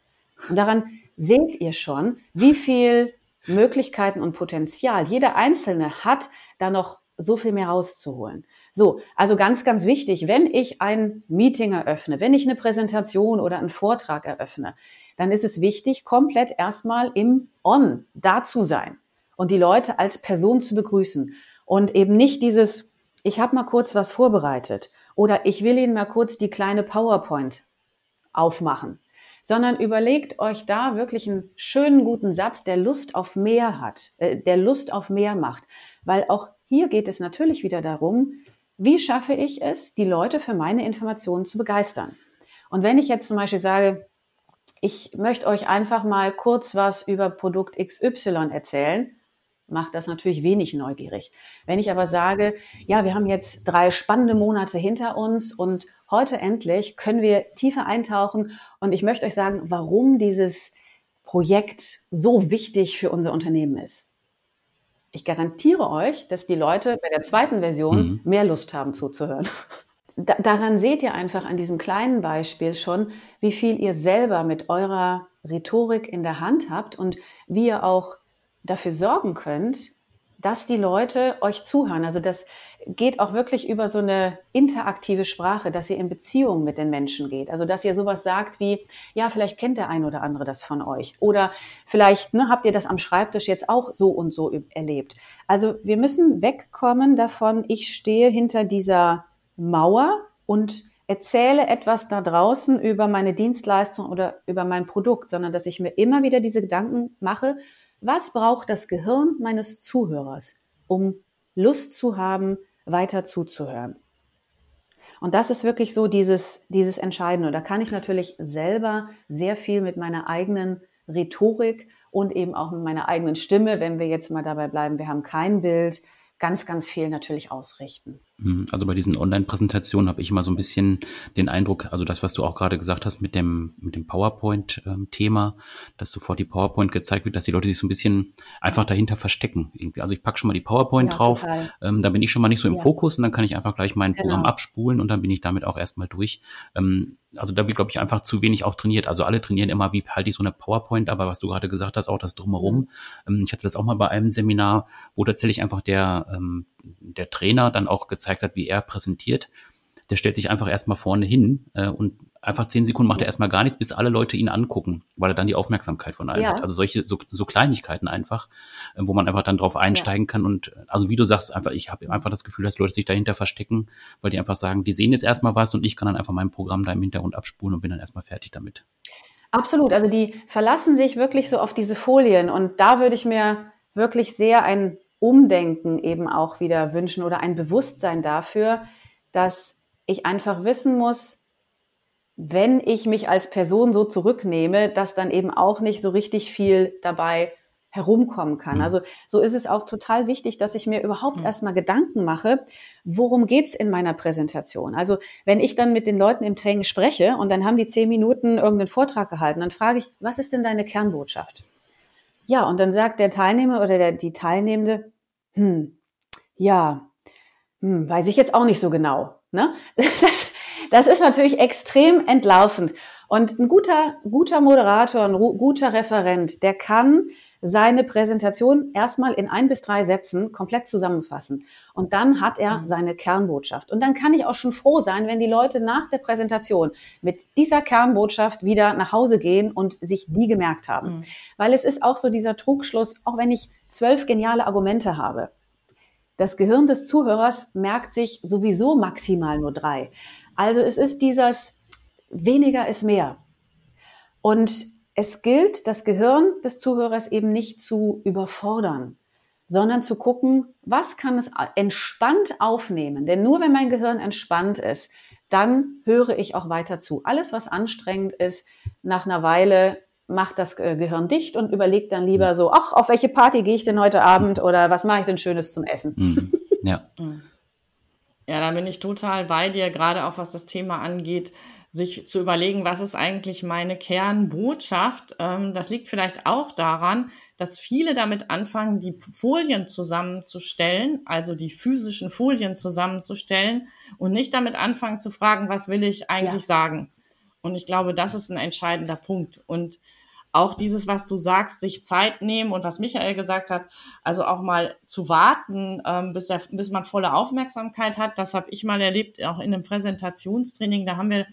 Und daran seht ihr schon, wie viel Möglichkeiten und Potenzial jeder Einzelne hat, da noch so viel mehr rauszuholen. So, also ganz, ganz wichtig, wenn ich ein Meeting eröffne, wenn ich eine Präsentation oder einen Vortrag eröffne, dann ist es wichtig, komplett erstmal im On da zu sein und die Leute als Person zu begrüßen und eben nicht dieses ich habe mal kurz was vorbereitet oder ich will Ihnen mal kurz die kleine PowerPoint aufmachen, sondern überlegt euch da wirklich einen schönen guten Satz, der Lust auf mehr hat, äh, der Lust auf mehr macht, weil auch hier geht es natürlich wieder darum, wie schaffe ich es, die Leute für meine Informationen zu begeistern. Und wenn ich jetzt zum Beispiel sage, ich möchte euch einfach mal kurz was über Produkt XY erzählen, macht das natürlich wenig neugierig. Wenn ich aber sage, ja, wir haben jetzt drei spannende Monate hinter uns und heute endlich können wir tiefer eintauchen und ich möchte euch sagen, warum dieses Projekt so wichtig für unser Unternehmen ist. Ich garantiere euch, dass die Leute bei der zweiten Version mhm. mehr Lust haben zuzuhören. Da, daran seht ihr einfach an diesem kleinen Beispiel schon, wie viel ihr selber mit eurer Rhetorik in der Hand habt und wie ihr auch dafür sorgen könnt, dass die Leute euch zuhören. Also das geht auch wirklich über so eine interaktive Sprache, dass ihr in Beziehung mit den Menschen geht. Also dass ihr sowas sagt wie, ja, vielleicht kennt der ein oder andere das von euch. Oder vielleicht ne, habt ihr das am Schreibtisch jetzt auch so und so erlebt. Also wir müssen wegkommen davon, ich stehe hinter dieser Mauer und erzähle etwas da draußen über meine Dienstleistung oder über mein Produkt, sondern dass ich mir immer wieder diese Gedanken mache, was braucht das Gehirn meines Zuhörers, um Lust zu haben, weiter zuzuhören? Und das ist wirklich so dieses, dieses Entscheidende. Da kann ich natürlich selber sehr viel mit meiner eigenen Rhetorik und eben auch mit meiner eigenen Stimme, wenn wir jetzt mal dabei bleiben, wir haben kein Bild, ganz, ganz viel natürlich ausrichten. Hm, also bei diesen Online-Präsentationen habe ich immer so ein bisschen den Eindruck, also das, was du auch gerade gesagt hast mit dem, mit dem PowerPoint-Thema, dass sofort die PowerPoint gezeigt wird, dass die Leute sich so ein bisschen einfach dahinter verstecken. Also ich packe schon mal die PowerPoint ja, drauf, ähm, da bin ich schon mal nicht so im ja. Fokus und dann kann ich einfach gleich mein genau. Programm abspulen und dann bin ich damit auch erstmal durch. Ähm, also da wird, glaube ich, einfach zu wenig auch trainiert. Also alle trainieren immer, wie halte ich so eine PowerPoint, aber was du gerade gesagt hast, auch das drumherum. Mhm. Ähm, ich hatte das auch mal bei einem Seminar, wo tatsächlich einfach der, ähm, der Trainer dann auch gezeigt hat, wie er präsentiert. Der stellt sich einfach erstmal vorne hin äh, und einfach zehn Sekunden macht er erstmal gar nichts, bis alle Leute ihn angucken, weil er dann die Aufmerksamkeit von allen ja. hat. Also solche, so, so Kleinigkeiten einfach, äh, wo man einfach dann drauf einsteigen ja. kann. Und also wie du sagst, einfach, ich habe einfach das Gefühl, dass Leute sich dahinter verstecken, weil die einfach sagen, die sehen jetzt erstmal was und ich kann dann einfach mein Programm da im Hintergrund abspulen und bin dann erstmal fertig damit. Absolut. Also die verlassen sich wirklich so auf diese Folien und da würde ich mir wirklich sehr ein Umdenken eben auch wieder wünschen oder ein Bewusstsein dafür, dass ich einfach wissen muss, wenn ich mich als Person so zurücknehme, dass dann eben auch nicht so richtig viel dabei herumkommen kann. Mhm. Also so ist es auch total wichtig, dass ich mir überhaupt mhm. erstmal Gedanken mache, worum geht's in meiner Präsentation. Also wenn ich dann mit den Leuten im Training spreche und dann haben die zehn Minuten irgendeinen Vortrag gehalten, dann frage ich, was ist denn deine Kernbotschaft? Ja, und dann sagt der Teilnehmer oder der, die Teilnehmende, hm, ja, hm, weiß ich jetzt auch nicht so genau. Ne? Das, das ist natürlich extrem entlaufend. Und ein guter, guter Moderator, ein guter Referent, der kann seine Präsentation erstmal in ein bis drei Sätzen komplett zusammenfassen. Und dann hat er mhm. seine Kernbotschaft. Und dann kann ich auch schon froh sein, wenn die Leute nach der Präsentation mit dieser Kernbotschaft wieder nach Hause gehen und sich die gemerkt haben. Mhm. Weil es ist auch so dieser Trugschluss, auch wenn ich zwölf geniale Argumente habe. Das Gehirn des Zuhörers merkt sich sowieso maximal nur drei. Also es ist dieses weniger ist mehr. Und es gilt, das Gehirn des Zuhörers eben nicht zu überfordern, sondern zu gucken, was kann es entspannt aufnehmen. Denn nur wenn mein Gehirn entspannt ist, dann höre ich auch weiter zu. Alles, was anstrengend ist, nach einer Weile macht das Gehirn dicht und überlegt dann lieber so, ach, auf welche Party gehe ich denn heute Abend oder was mache ich denn Schönes zum Essen? Mhm. Ja. Ja, da bin ich total bei dir, gerade auch was das Thema angeht, sich zu überlegen, was ist eigentlich meine Kernbotschaft. Ähm, das liegt vielleicht auch daran, dass viele damit anfangen, die Folien zusammenzustellen, also die physischen Folien zusammenzustellen und nicht damit anfangen zu fragen, was will ich eigentlich ja. sagen. Und ich glaube, das ist ein entscheidender Punkt. Und auch dieses, was du sagst, sich Zeit nehmen und was Michael gesagt hat, also auch mal zu warten, ähm, bis, er, bis man volle Aufmerksamkeit hat, das habe ich mal erlebt, auch in einem Präsentationstraining. Da haben wir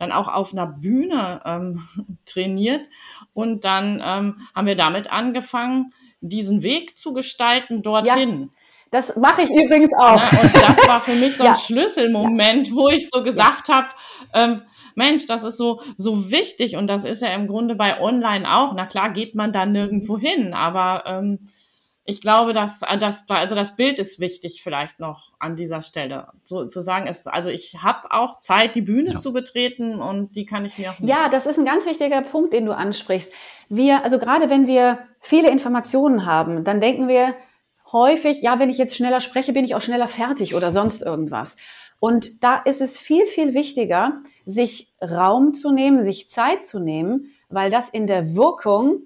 dann auch auf einer Bühne ähm, trainiert. Und dann ähm, haben wir damit angefangen, diesen Weg zu gestalten dorthin. Ja. Das mache ich übrigens auch. Na, und das war für mich so ein ja. Schlüsselmoment, ja. wo ich so gesagt ja. habe, ähm, Mensch, das ist so, so wichtig und das ist ja im Grunde bei Online auch. Na klar geht man da nirgendwo hin, aber ähm, ich glaube, dass äh, das, also das Bild ist wichtig vielleicht noch an dieser Stelle. So, zu sagen, ist, also ich habe auch Zeit, die Bühne ja. zu betreten und die kann ich mir auch. Ja, das ist ein ganz wichtiger Punkt, den du ansprichst. Wir, also gerade wenn wir viele Informationen haben, dann denken wir, häufig, ja, wenn ich jetzt schneller spreche, bin ich auch schneller fertig oder sonst irgendwas. Und da ist es viel, viel wichtiger, sich Raum zu nehmen, sich Zeit zu nehmen, weil das in der Wirkung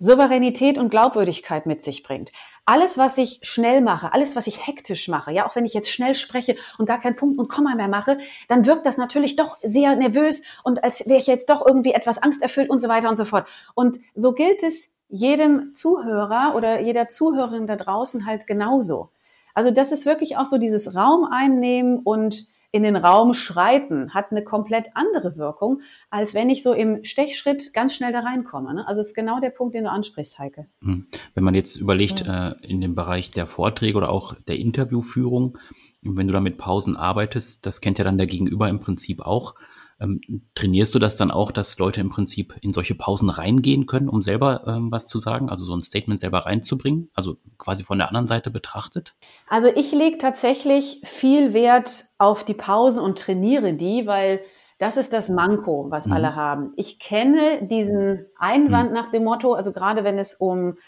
Souveränität und Glaubwürdigkeit mit sich bringt. Alles, was ich schnell mache, alles, was ich hektisch mache, ja, auch wenn ich jetzt schnell spreche und gar keinen Punkt und Komma mehr mache, dann wirkt das natürlich doch sehr nervös und als wäre ich jetzt doch irgendwie etwas angsterfüllt und so weiter und so fort. Und so gilt es jedem Zuhörer oder jeder Zuhörerin da draußen halt genauso. Also das ist wirklich auch so dieses Raum einnehmen und in den Raum schreiten, hat eine komplett andere Wirkung, als wenn ich so im Stechschritt ganz schnell da reinkomme. Ne? Also es ist genau der Punkt, den du ansprichst, Heike. Hm. Wenn man jetzt überlegt, ja. äh, in dem Bereich der Vorträge oder auch der Interviewführung, wenn du da mit Pausen arbeitest, das kennt ja dann der Gegenüber im Prinzip auch, ähm, trainierst du das dann auch, dass Leute im Prinzip in solche Pausen reingehen können, um selber ähm, was zu sagen, also so ein Statement selber reinzubringen, also quasi von der anderen Seite betrachtet? Also ich lege tatsächlich viel Wert auf die Pausen und trainiere die, weil das ist das Manko, was mhm. alle haben. Ich kenne diesen Einwand mhm. nach dem Motto, also gerade wenn es um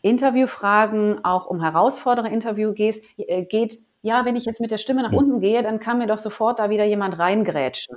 Interviewfragen, auch um herausfordernde Interview geht, äh, geht, ja, wenn ich jetzt mit der Stimme nach unten gehe, dann kann mir doch sofort da wieder jemand reingrätschen.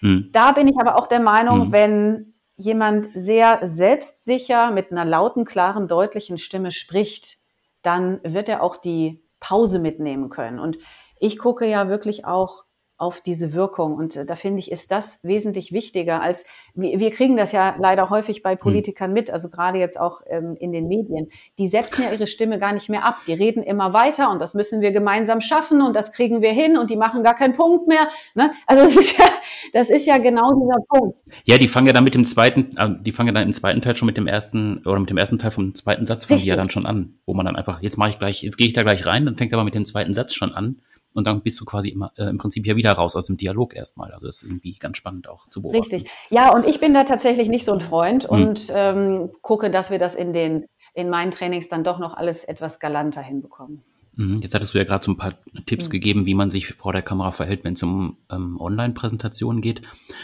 Hm. Da bin ich aber auch der Meinung, hm. wenn jemand sehr selbstsicher mit einer lauten, klaren, deutlichen Stimme spricht, dann wird er auch die Pause mitnehmen können. Und ich gucke ja wirklich auch auf diese Wirkung. Und äh, da finde ich, ist das wesentlich wichtiger als, wir, kriegen das ja leider häufig bei hm. Politikern mit, also gerade jetzt auch ähm, in den Medien. Die setzen ja ihre Stimme gar nicht mehr ab. Die reden immer weiter und das müssen wir gemeinsam schaffen und das kriegen wir hin und die machen gar keinen Punkt mehr. Ne? Also das ist ja, das ist ja genau dieser Punkt. Ja, die fangen ja dann mit dem zweiten, äh, die fangen ja dann im zweiten Teil schon mit dem ersten oder mit dem ersten Teil vom zweiten Satz fangen die ja dann schon an, wo man dann einfach, jetzt mache ich gleich, jetzt gehe ich da gleich rein, dann fängt aber mit dem zweiten Satz schon an und dann bist du quasi immer äh, im Prinzip ja wieder raus aus dem Dialog erstmal. Also das ist irgendwie ganz spannend auch zu beobachten. Richtig. Ja, und ich bin da tatsächlich nicht so ein Freund hm. und ähm, gucke, dass wir das in den in meinen Trainings dann doch noch alles etwas galanter hinbekommen. Mhm. Jetzt hattest du ja gerade so ein paar Tipps mhm. gegeben, wie man sich vor der Kamera verhält, wenn es um ähm, Online-Präsentationen geht.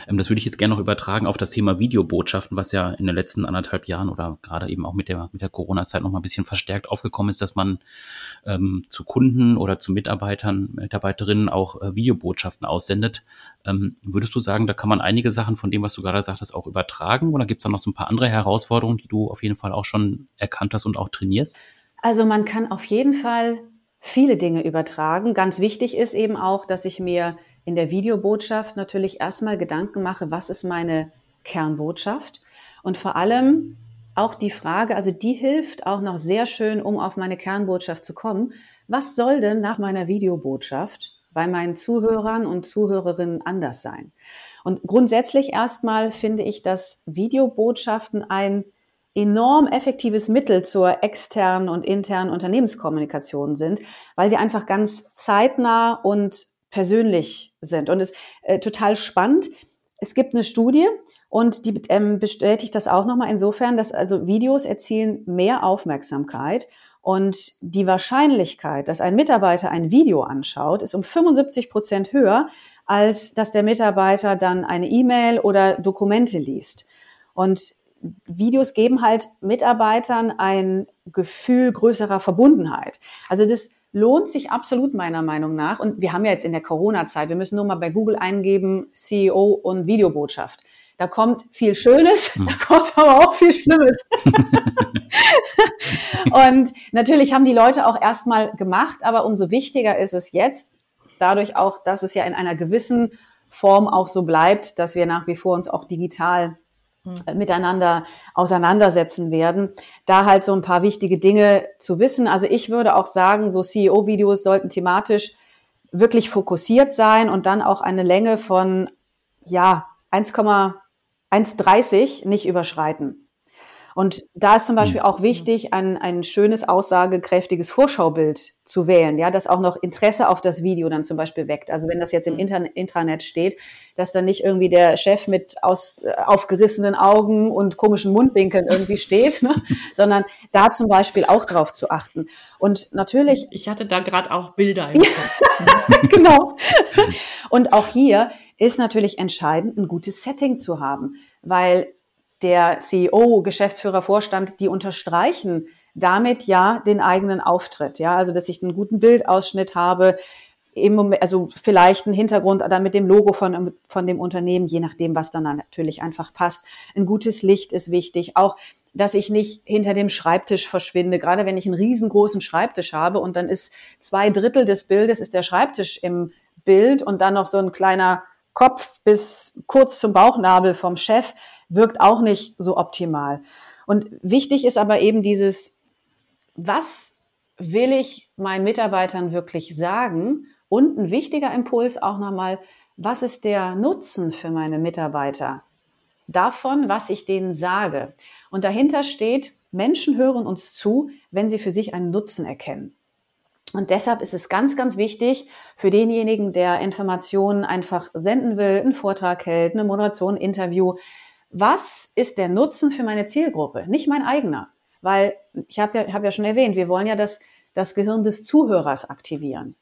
Ähm, das würde ich jetzt gerne noch übertragen auf das Thema Videobotschaften, was ja in den letzten anderthalb Jahren oder gerade eben auch mit der, mit der Corona-Zeit noch mal ein bisschen verstärkt aufgekommen ist, dass man ähm, zu Kunden oder zu Mitarbeitern, Mitarbeiterinnen auch äh, Videobotschaften aussendet. Ähm, würdest du sagen, da kann man einige Sachen von dem, was du gerade sagtest, auch übertragen? Oder gibt es da noch so ein paar andere Herausforderungen, die du auf jeden Fall auch schon erkannt hast und auch trainierst? Also man kann auf jeden Fall viele Dinge übertragen. Ganz wichtig ist eben auch, dass ich mir in der Videobotschaft natürlich erstmal Gedanken mache, was ist meine Kernbotschaft? Und vor allem auch die Frage, also die hilft auch noch sehr schön, um auf meine Kernbotschaft zu kommen. Was soll denn nach meiner Videobotschaft bei meinen Zuhörern und Zuhörerinnen anders sein? Und grundsätzlich erstmal finde ich, dass Videobotschaften ein enorm effektives Mittel zur externen und internen Unternehmenskommunikation sind, weil sie einfach ganz zeitnah und persönlich sind. Und es ist äh, total spannend. Es gibt eine Studie und die ähm, bestätigt das auch nochmal insofern, dass also Videos erzielen mehr Aufmerksamkeit und die Wahrscheinlichkeit, dass ein Mitarbeiter ein Video anschaut, ist um 75 Prozent höher, als dass der Mitarbeiter dann eine E-Mail oder Dokumente liest. Und Videos geben halt Mitarbeitern ein Gefühl größerer Verbundenheit. Also das lohnt sich absolut meiner Meinung nach. Und wir haben ja jetzt in der Corona-Zeit, wir müssen nur mal bei Google eingeben, CEO und Videobotschaft. Da kommt viel Schönes, hm. da kommt aber auch viel Schlimmes. und natürlich haben die Leute auch erstmal gemacht, aber umso wichtiger ist es jetzt, dadurch auch, dass es ja in einer gewissen Form auch so bleibt, dass wir nach wie vor uns auch digital. Miteinander auseinandersetzen werden, da halt so ein paar wichtige Dinge zu wissen. Also ich würde auch sagen, so CEO-Videos sollten thematisch wirklich fokussiert sein und dann auch eine Länge von, ja, 1,130 nicht überschreiten. Und da ist zum Beispiel hm. auch wichtig, ein, ein schönes, aussagekräftiges Vorschaubild zu wählen, ja, das auch noch Interesse auf das Video dann zum Beispiel weckt. Also wenn das jetzt im hm. Internet, Intranet steht, dass dann nicht irgendwie der Chef mit aus, äh, aufgerissenen Augen und komischen Mundwinkeln irgendwie steht, ne? sondern da zum Beispiel auch drauf zu achten. Und natürlich. Ich hatte da gerade auch Bilder im Kopf. genau. Und auch hier ist natürlich entscheidend, ein gutes Setting zu haben, weil der CEO, Geschäftsführer, Vorstand, die unterstreichen damit ja den eigenen Auftritt. Ja, also dass ich einen guten Bildausschnitt habe, also vielleicht ein Hintergrund dann mit dem Logo von, von dem Unternehmen, je nachdem, was dann natürlich einfach passt. Ein gutes Licht ist wichtig. Auch, dass ich nicht hinter dem Schreibtisch verschwinde. Gerade wenn ich einen riesengroßen Schreibtisch habe und dann ist zwei Drittel des Bildes ist der Schreibtisch im Bild und dann noch so ein kleiner Kopf bis kurz zum Bauchnabel vom Chef wirkt auch nicht so optimal. Und wichtig ist aber eben dieses, was will ich meinen Mitarbeitern wirklich sagen und ein wichtiger Impuls auch nochmal, was ist der Nutzen für meine Mitarbeiter davon, was ich denen sage? Und dahinter steht, Menschen hören uns zu, wenn sie für sich einen Nutzen erkennen. Und deshalb ist es ganz, ganz wichtig für denjenigen, der Informationen einfach senden will, einen Vortrag hält, eine Moderation, ein Interview. Was ist der Nutzen für meine Zielgruppe? Nicht mein eigener. Weil ich habe ja, hab ja schon erwähnt, wir wollen ja das, das Gehirn des Zuhörers aktivieren.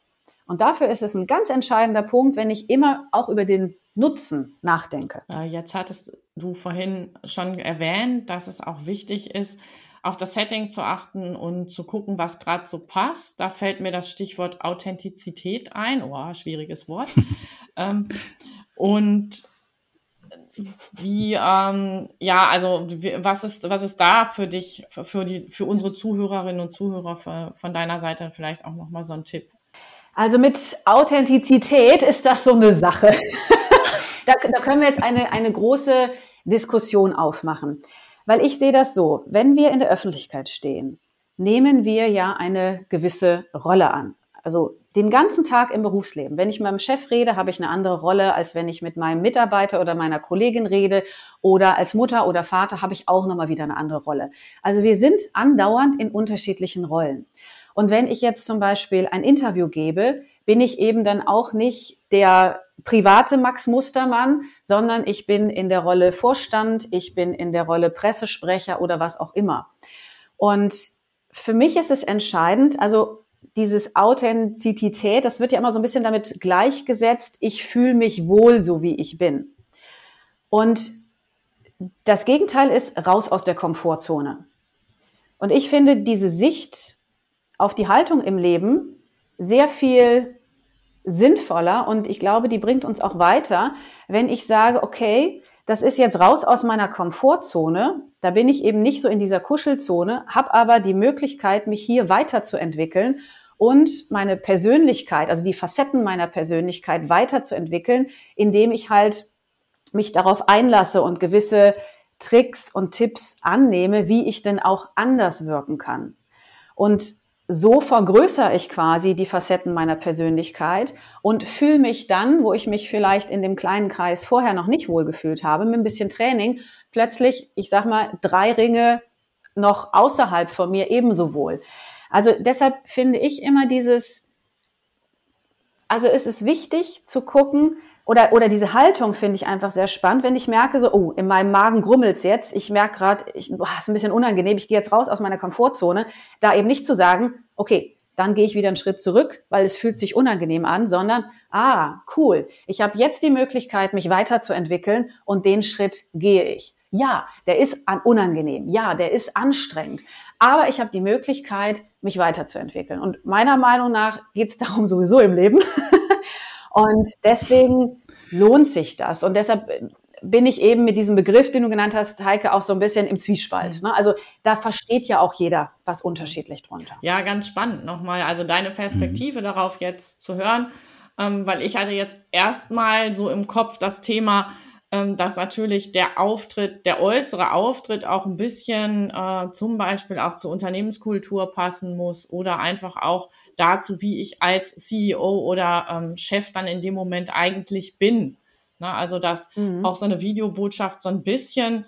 Und dafür ist es ein ganz entscheidender Punkt, wenn ich immer auch über den Nutzen nachdenke. Äh, jetzt hattest du vorhin schon erwähnt, dass es auch wichtig ist, auf das Setting zu achten und zu gucken, was gerade so passt. Da fällt mir das Stichwort Authentizität ein. Oh, schwieriges Wort. ähm, und wie, ähm, ja, also was ist, was ist da für dich, für, für, die, für unsere Zuhörerinnen und Zuhörer für, von deiner Seite vielleicht auch nochmal so ein Tipp? Also mit Authentizität ist das so eine Sache. da, da können wir jetzt eine, eine große Diskussion aufmachen. Weil ich sehe das so, wenn wir in der Öffentlichkeit stehen, nehmen wir ja eine gewisse Rolle an. Also den ganzen Tag im Berufsleben. Wenn ich mit meinem Chef rede, habe ich eine andere Rolle, als wenn ich mit meinem Mitarbeiter oder meiner Kollegin rede. Oder als Mutter oder Vater habe ich auch nochmal wieder eine andere Rolle. Also wir sind andauernd in unterschiedlichen Rollen. Und wenn ich jetzt zum Beispiel ein Interview gebe, bin ich eben dann auch nicht der private Max Mustermann, sondern ich bin in der Rolle Vorstand, ich bin in der Rolle Pressesprecher oder was auch immer. Und für mich ist es entscheidend, also dieses Authentizität, das wird ja immer so ein bisschen damit gleichgesetzt, ich fühle mich wohl so, wie ich bin. Und das Gegenteil ist raus aus der Komfortzone. Und ich finde diese Sicht auf die Haltung im Leben sehr viel sinnvoller und ich glaube, die bringt uns auch weiter, wenn ich sage, okay, das ist jetzt raus aus meiner Komfortzone, da bin ich eben nicht so in dieser Kuschelzone, habe aber die Möglichkeit, mich hier weiterzuentwickeln und meine Persönlichkeit, also die Facetten meiner Persönlichkeit weiterzuentwickeln, indem ich halt mich darauf einlasse und gewisse Tricks und Tipps annehme, wie ich denn auch anders wirken kann. Und so vergrößere ich quasi die Facetten meiner Persönlichkeit und fühle mich dann, wo ich mich vielleicht in dem kleinen Kreis vorher noch nicht wohlgefühlt habe, mit ein bisschen Training, plötzlich, ich sag mal, drei Ringe noch außerhalb von mir ebenso wohl. Also deshalb finde ich immer dieses, also ist es wichtig zu gucken, oder, oder diese Haltung finde ich einfach sehr spannend, wenn ich merke, so, oh, in meinem Magen grummelt's jetzt, ich merke gerade, ich, boah, ist ein bisschen unangenehm, ich gehe jetzt raus aus meiner Komfortzone, da eben nicht zu sagen, okay, dann gehe ich wieder einen Schritt zurück, weil es fühlt sich unangenehm an, sondern, ah, cool, ich habe jetzt die Möglichkeit, mich weiterzuentwickeln und den Schritt gehe ich. Ja, der ist unangenehm, ja, der ist anstrengend, aber ich habe die Möglichkeit, mich weiterzuentwickeln. Und meiner Meinung nach geht es darum sowieso im Leben. Und deswegen lohnt sich das. Und deshalb bin ich eben mit diesem Begriff, den du genannt hast, Heike, auch so ein bisschen im Zwiespalt. Mhm. Ne? Also da versteht ja auch jeder was unterschiedlich drunter. Ja, ganz spannend nochmal. Also deine Perspektive mhm. darauf jetzt zu hören, ähm, weil ich hatte jetzt erstmal so im Kopf das Thema, ähm, dass natürlich der Auftritt, der äußere Auftritt auch ein bisschen äh, zum Beispiel auch zur Unternehmenskultur passen muss oder einfach auch dazu, wie ich als CEO oder ähm, Chef dann in dem Moment eigentlich bin. Na, also dass mhm. auch so eine Videobotschaft so ein bisschen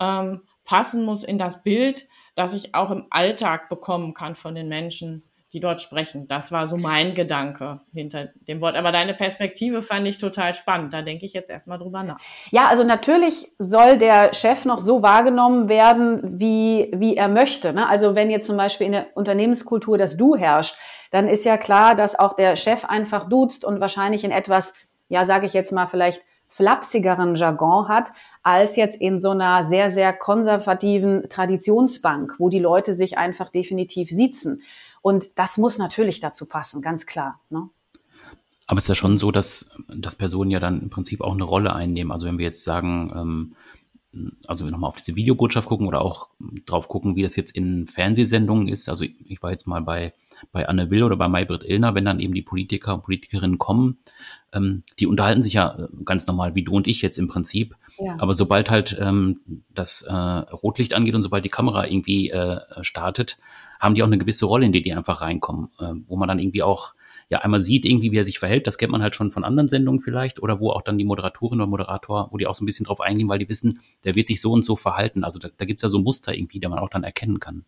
ähm, passen muss in das Bild, das ich auch im Alltag bekommen kann von den Menschen, die dort sprechen. Das war so mein Gedanke hinter dem Wort. Aber deine Perspektive fand ich total spannend. Da denke ich jetzt erstmal drüber nach. Ja, also natürlich soll der Chef noch so wahrgenommen werden, wie, wie er möchte. Ne? Also wenn jetzt zum Beispiel in der Unternehmenskultur das Du herrscht, dann ist ja klar, dass auch der Chef einfach duzt und wahrscheinlich in etwas, ja, sage ich jetzt mal, vielleicht flapsigeren Jargon hat, als jetzt in so einer sehr, sehr konservativen Traditionsbank, wo die Leute sich einfach definitiv siezen. Und das muss natürlich dazu passen, ganz klar. Ne? Aber es ist ja schon so, dass, dass Personen ja dann im Prinzip auch eine Rolle einnehmen. Also wenn wir jetzt sagen, ähm, also nochmal auf diese Videobotschaft gucken oder auch drauf gucken, wie das jetzt in Fernsehsendungen ist. Also ich war jetzt mal bei, bei Anne Will oder bei Maybrit Illner, wenn dann eben die Politiker und Politikerinnen kommen, ähm, die unterhalten sich ja äh, ganz normal wie du und ich jetzt im Prinzip. Ja. Aber sobald halt ähm, das äh, Rotlicht angeht und sobald die Kamera irgendwie äh, startet, haben die auch eine gewisse Rolle, in die die einfach reinkommen, äh, wo man dann irgendwie auch ja einmal sieht irgendwie, wie er sich verhält, das kennt man halt schon von anderen Sendungen vielleicht, oder wo auch dann die Moderatorin oder Moderator, wo die auch so ein bisschen drauf eingehen, weil die wissen, der wird sich so und so verhalten. Also da, da gibt es ja so Muster irgendwie, die man auch dann erkennen kann.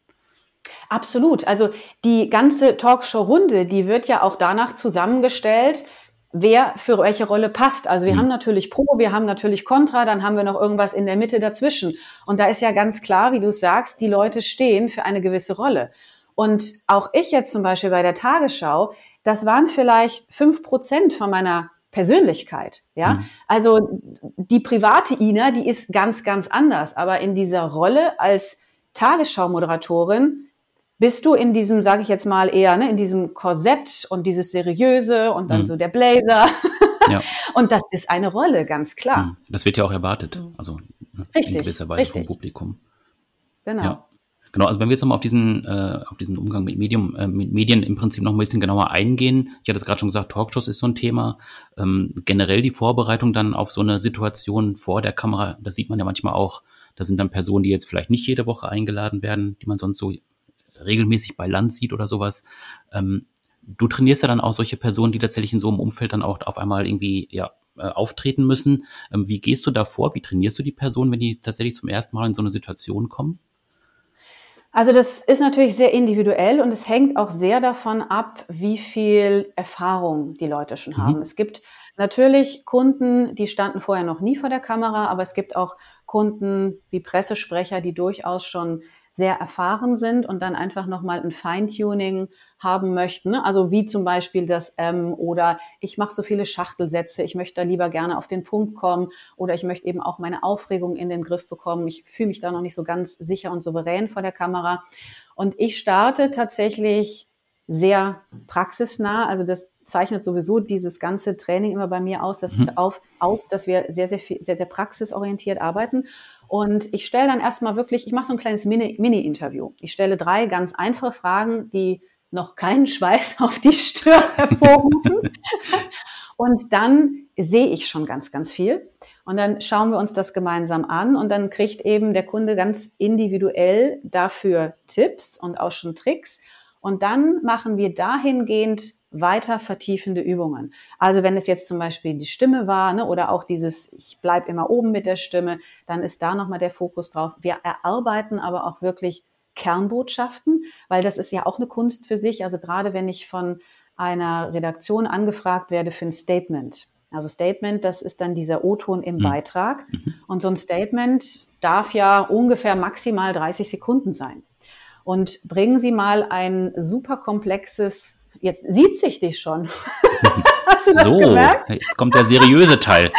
Absolut. Also die ganze Talkshow-Runde, die wird ja auch danach zusammengestellt, wer für welche Rolle passt. Also wir mhm. haben natürlich Pro, wir haben natürlich Contra, dann haben wir noch irgendwas in der Mitte dazwischen. Und da ist ja ganz klar, wie du sagst, die Leute stehen für eine gewisse Rolle. Und auch ich jetzt zum Beispiel bei der Tagesschau, das waren vielleicht fünf Prozent von meiner Persönlichkeit, ja. Mhm. Also die private Ina, die ist ganz, ganz anders. Aber in dieser Rolle als Tagesschau-Moderatorin bist du in diesem, sage ich jetzt mal eher, ne, in diesem Korsett und dieses seriöse und dann mhm. so der Blazer. Ja. und das ist eine Rolle, ganz klar. Mhm. Das wird ja auch erwartet, mhm. also ne, richtig, in gewisser Weise richtig. vom Publikum. Genau. Ja. Genau, also wenn wir jetzt nochmal auf diesen, äh, auf diesen Umgang mit, Medium, äh, mit Medien im Prinzip noch ein bisschen genauer eingehen. Ich hatte es gerade schon gesagt, Talkshows ist so ein Thema. Ähm, generell die Vorbereitung dann auf so eine Situation vor der Kamera, das sieht man ja manchmal auch. Da sind dann Personen, die jetzt vielleicht nicht jede Woche eingeladen werden, die man sonst so regelmäßig bei Land sieht oder sowas. Ähm, du trainierst ja dann auch solche Personen, die tatsächlich in so einem Umfeld dann auch auf einmal irgendwie ja, äh, auftreten müssen. Ähm, wie gehst du da vor? Wie trainierst du die Personen, wenn die tatsächlich zum ersten Mal in so eine Situation kommen? Also das ist natürlich sehr individuell und es hängt auch sehr davon ab, wie viel Erfahrung die Leute schon mhm. haben. Es gibt natürlich Kunden, die standen vorher noch nie vor der Kamera, aber es gibt auch Kunden wie Pressesprecher, die durchaus schon sehr erfahren sind und dann einfach nochmal ein Feintuning haben möchten. Ne? Also wie zum Beispiel das M oder ich mache so viele Schachtelsätze, ich möchte da lieber gerne auf den Punkt kommen oder ich möchte eben auch meine Aufregung in den Griff bekommen. Ich fühle mich da noch nicht so ganz sicher und souverän vor der Kamera. Und ich starte tatsächlich sehr praxisnah. Also das zeichnet sowieso dieses ganze Training immer bei mir aus, dass, mhm. auf, aus, dass wir sehr, sehr, viel, sehr, sehr praxisorientiert arbeiten. Und ich stelle dann erstmal wirklich, ich mache so ein kleines Mini-Interview. ich stelle drei ganz einfache Fragen, die noch keinen Schweiß auf die Stirn hervorrufen. und dann sehe ich schon ganz, ganz viel. Und dann schauen wir uns das gemeinsam an und dann kriegt eben der Kunde ganz individuell dafür Tipps und auch schon Tricks. Und dann machen wir dahingehend weiter vertiefende Übungen. Also wenn es jetzt zum Beispiel die Stimme war ne, oder auch dieses, ich bleib immer oben mit der Stimme, dann ist da nochmal der Fokus drauf. Wir erarbeiten aber auch wirklich Kernbotschaften, weil das ist ja auch eine Kunst für sich. Also gerade wenn ich von einer Redaktion angefragt werde für ein Statement. Also Statement, das ist dann dieser O-Ton im mhm. Beitrag. Mhm. Und so ein Statement darf ja ungefähr maximal 30 Sekunden sein. Und bringen Sie mal ein super komplexes Jetzt sieht sich dich schon. Hast du das so, gemerkt? Jetzt kommt der seriöse Teil.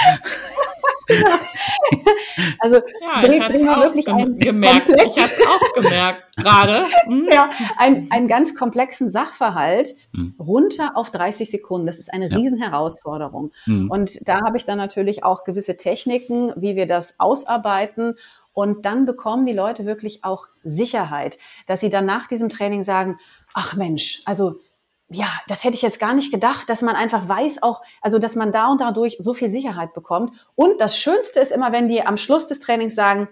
also ja, ich habe es wirklich gem gemerkt. Komplex. Ich habe es auch gemerkt gerade. Mhm. Ja, ein, einen ganz komplexen Sachverhalt mhm. runter auf 30 Sekunden. Das ist eine ja. Riesenherausforderung. Mhm. Und da habe ich dann natürlich auch gewisse Techniken, wie wir das ausarbeiten. Und dann bekommen die Leute wirklich auch Sicherheit, dass sie dann nach diesem Training sagen, ach Mensch, also ja, das hätte ich jetzt gar nicht gedacht, dass man einfach weiß auch, also dass man da und dadurch so viel Sicherheit bekommt. Und das Schönste ist immer, wenn die am Schluss des Trainings sagen,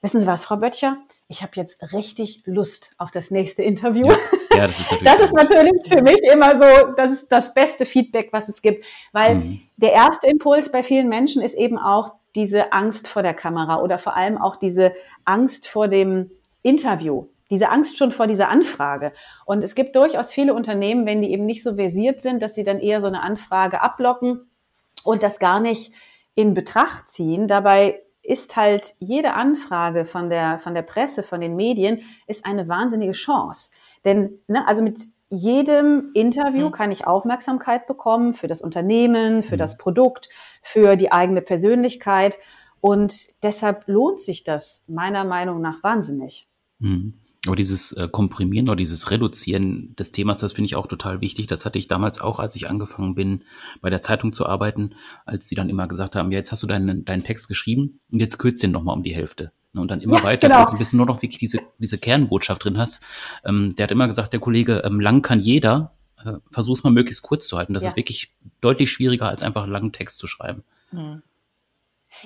wissen Sie was, Frau Böttcher, ich habe jetzt richtig Lust auf das nächste Interview. Ja, ja das ist natürlich, das ist natürlich für mich immer so, das ist das beste Feedback, was es gibt. Weil mhm. der erste Impuls bei vielen Menschen ist eben auch diese Angst vor der Kamera oder vor allem auch diese Angst vor dem Interview diese Angst schon vor dieser Anfrage. Und es gibt durchaus viele Unternehmen, wenn die eben nicht so versiert sind, dass sie dann eher so eine Anfrage abblocken und das gar nicht in Betracht ziehen. Dabei ist halt jede Anfrage von der, von der Presse, von den Medien, ist eine wahnsinnige Chance. Denn, ne, also mit jedem Interview mhm. kann ich Aufmerksamkeit bekommen für das Unternehmen, für mhm. das Produkt, für die eigene Persönlichkeit. Und deshalb lohnt sich das meiner Meinung nach wahnsinnig. Mhm. Aber dieses äh, Komprimieren oder dieses Reduzieren des Themas, das finde ich auch total wichtig. Das hatte ich damals auch, als ich angefangen bin, bei der Zeitung zu arbeiten, als sie dann immer gesagt haben, ja, jetzt hast du deinen, deinen Text geschrieben und jetzt kürzt den nochmal um die Hälfte. Ne, und dann immer ja, weiter, genau. bis du nur noch wirklich diese, diese Kernbotschaft drin hast. Ähm, der hat immer gesagt, der Kollege, ähm, lang kann jeder, äh, versuch's mal möglichst kurz zu halten. Das ja. ist wirklich deutlich schwieriger, als einfach langen Text zu schreiben. Hm.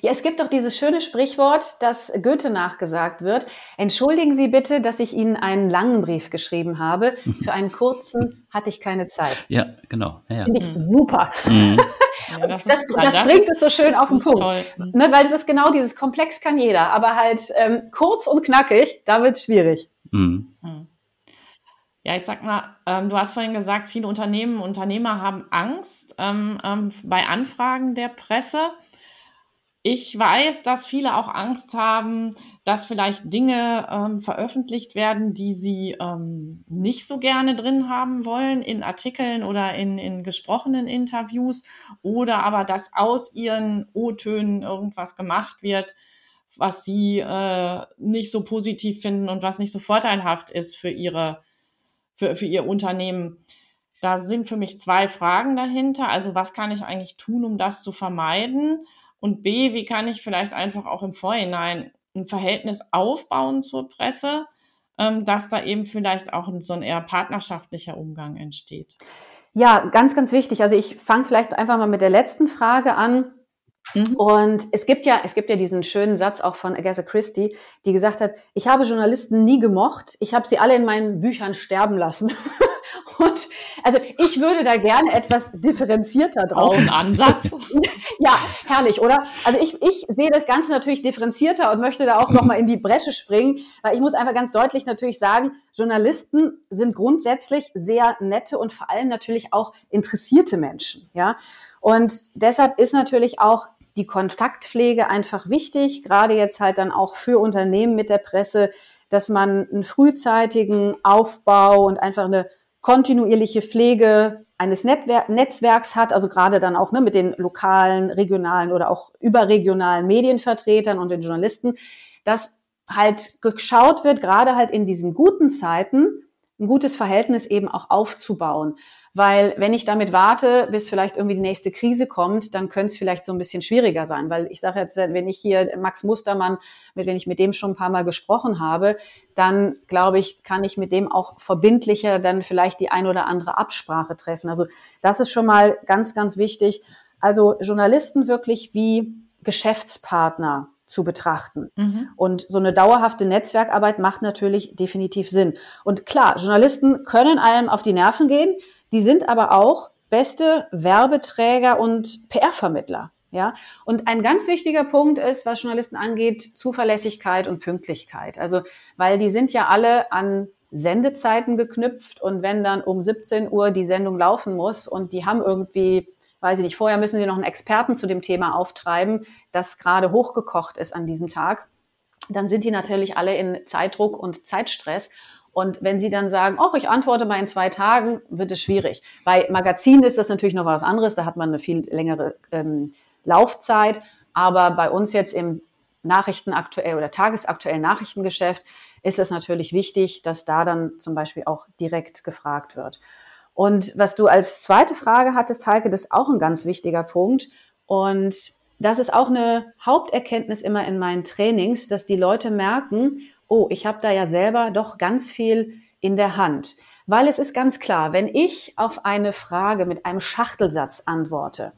Ja, es gibt doch dieses schöne Sprichwort, das Goethe nachgesagt wird. Entschuldigen Sie bitte, dass ich Ihnen einen langen Brief geschrieben habe. Für einen kurzen hatte ich keine Zeit. Ja, genau. Ja, ja. Finde ich mhm. super. Mhm. Ja, das, das, ist, das, das, bringt ist, es so schön auf den Punkt. Mhm. Ne, weil es ist genau dieses Komplex kann jeder, aber halt ähm, kurz und knackig, da wird es schwierig. Mhm. mhm. Ja, ich sag mal, ähm, du hast vorhin gesagt, viele Unternehmen, Unternehmer haben Angst ähm, ähm bei Anfragen der Presse. Ich weiß, dass viele auch Angst haben, dass vielleicht Dinge ähm, veröffentlicht werden, die sie ähm, nicht so gerne drin haben wollen in Artikeln oder in, in gesprochenen Interviews oder aber, dass aus ihren O-Tönen irgendwas gemacht wird, was sie äh, nicht so positiv finden und was nicht so vorteilhaft ist für ihre, für, für ihr Unternehmen. Da sind für mich zwei Fragen dahinter. Also was kann ich eigentlich tun, um das zu vermeiden? Und B, wie kann ich vielleicht einfach auch im Vorhinein ein Verhältnis aufbauen zur Presse, ähm, dass da eben vielleicht auch so ein eher partnerschaftlicher Umgang entsteht. Ja, ganz, ganz wichtig. Also ich fange vielleicht einfach mal mit der letzten Frage an. Mhm. Und es gibt ja, es gibt ja diesen schönen Satz auch von Agatha Christie, die gesagt hat, ich habe Journalisten nie gemocht, ich habe sie alle in meinen Büchern sterben lassen. Und also ich würde da gerne etwas differenzierter drauf. Auch ein Ansatz. ja, herrlich, oder? Also ich, ich sehe das Ganze natürlich differenzierter und möchte da auch nochmal in die Bresche springen, weil ich muss einfach ganz deutlich natürlich sagen, Journalisten sind grundsätzlich sehr nette und vor allem natürlich auch interessierte Menschen, ja. Und deshalb ist natürlich auch die Kontaktpflege einfach wichtig, gerade jetzt halt dann auch für Unternehmen mit der Presse, dass man einen frühzeitigen Aufbau und einfach eine kontinuierliche Pflege eines Netzwer Netzwerks hat, also gerade dann auch ne, mit den lokalen, regionalen oder auch überregionalen Medienvertretern und den Journalisten, dass halt geschaut wird, gerade halt in diesen guten Zeiten, ein gutes Verhältnis eben auch aufzubauen. Weil wenn ich damit warte, bis vielleicht irgendwie die nächste Krise kommt, dann könnte es vielleicht so ein bisschen schwieriger sein. Weil ich sage jetzt, wenn ich hier Max Mustermann, wenn ich mit dem schon ein paar Mal gesprochen habe, dann glaube ich, kann ich mit dem auch verbindlicher dann vielleicht die ein oder andere Absprache treffen. Also das ist schon mal ganz, ganz wichtig. Also Journalisten wirklich wie Geschäftspartner zu betrachten. Mhm. Und so eine dauerhafte Netzwerkarbeit macht natürlich definitiv Sinn. Und klar, Journalisten können einem auf die Nerven gehen. Die sind aber auch beste Werbeträger und PR-Vermittler. Ja, und ein ganz wichtiger Punkt ist, was Journalisten angeht, Zuverlässigkeit und Pünktlichkeit. Also, weil die sind ja alle an Sendezeiten geknüpft und wenn dann um 17 Uhr die Sendung laufen muss und die haben irgendwie, weiß ich nicht, vorher müssen sie noch einen Experten zu dem Thema auftreiben, das gerade hochgekocht ist an diesem Tag, dann sind die natürlich alle in Zeitdruck und Zeitstress und wenn Sie dann sagen, ach, ich antworte mal in zwei Tagen, wird es schwierig. Bei Magazinen ist das natürlich noch was anderes, da hat man eine viel längere ähm, Laufzeit. Aber bei uns jetzt im Nachrichtenaktuell oder tagesaktuellen Nachrichtengeschäft ist es natürlich wichtig, dass da dann zum Beispiel auch direkt gefragt wird. Und was du als zweite Frage hattest, Heike, das ist auch ein ganz wichtiger Punkt. Und das ist auch eine Haupterkenntnis immer in meinen Trainings, dass die Leute merken, oh, ich habe da ja selber doch ganz viel in der Hand. Weil es ist ganz klar, wenn ich auf eine Frage mit einem Schachtelsatz antworte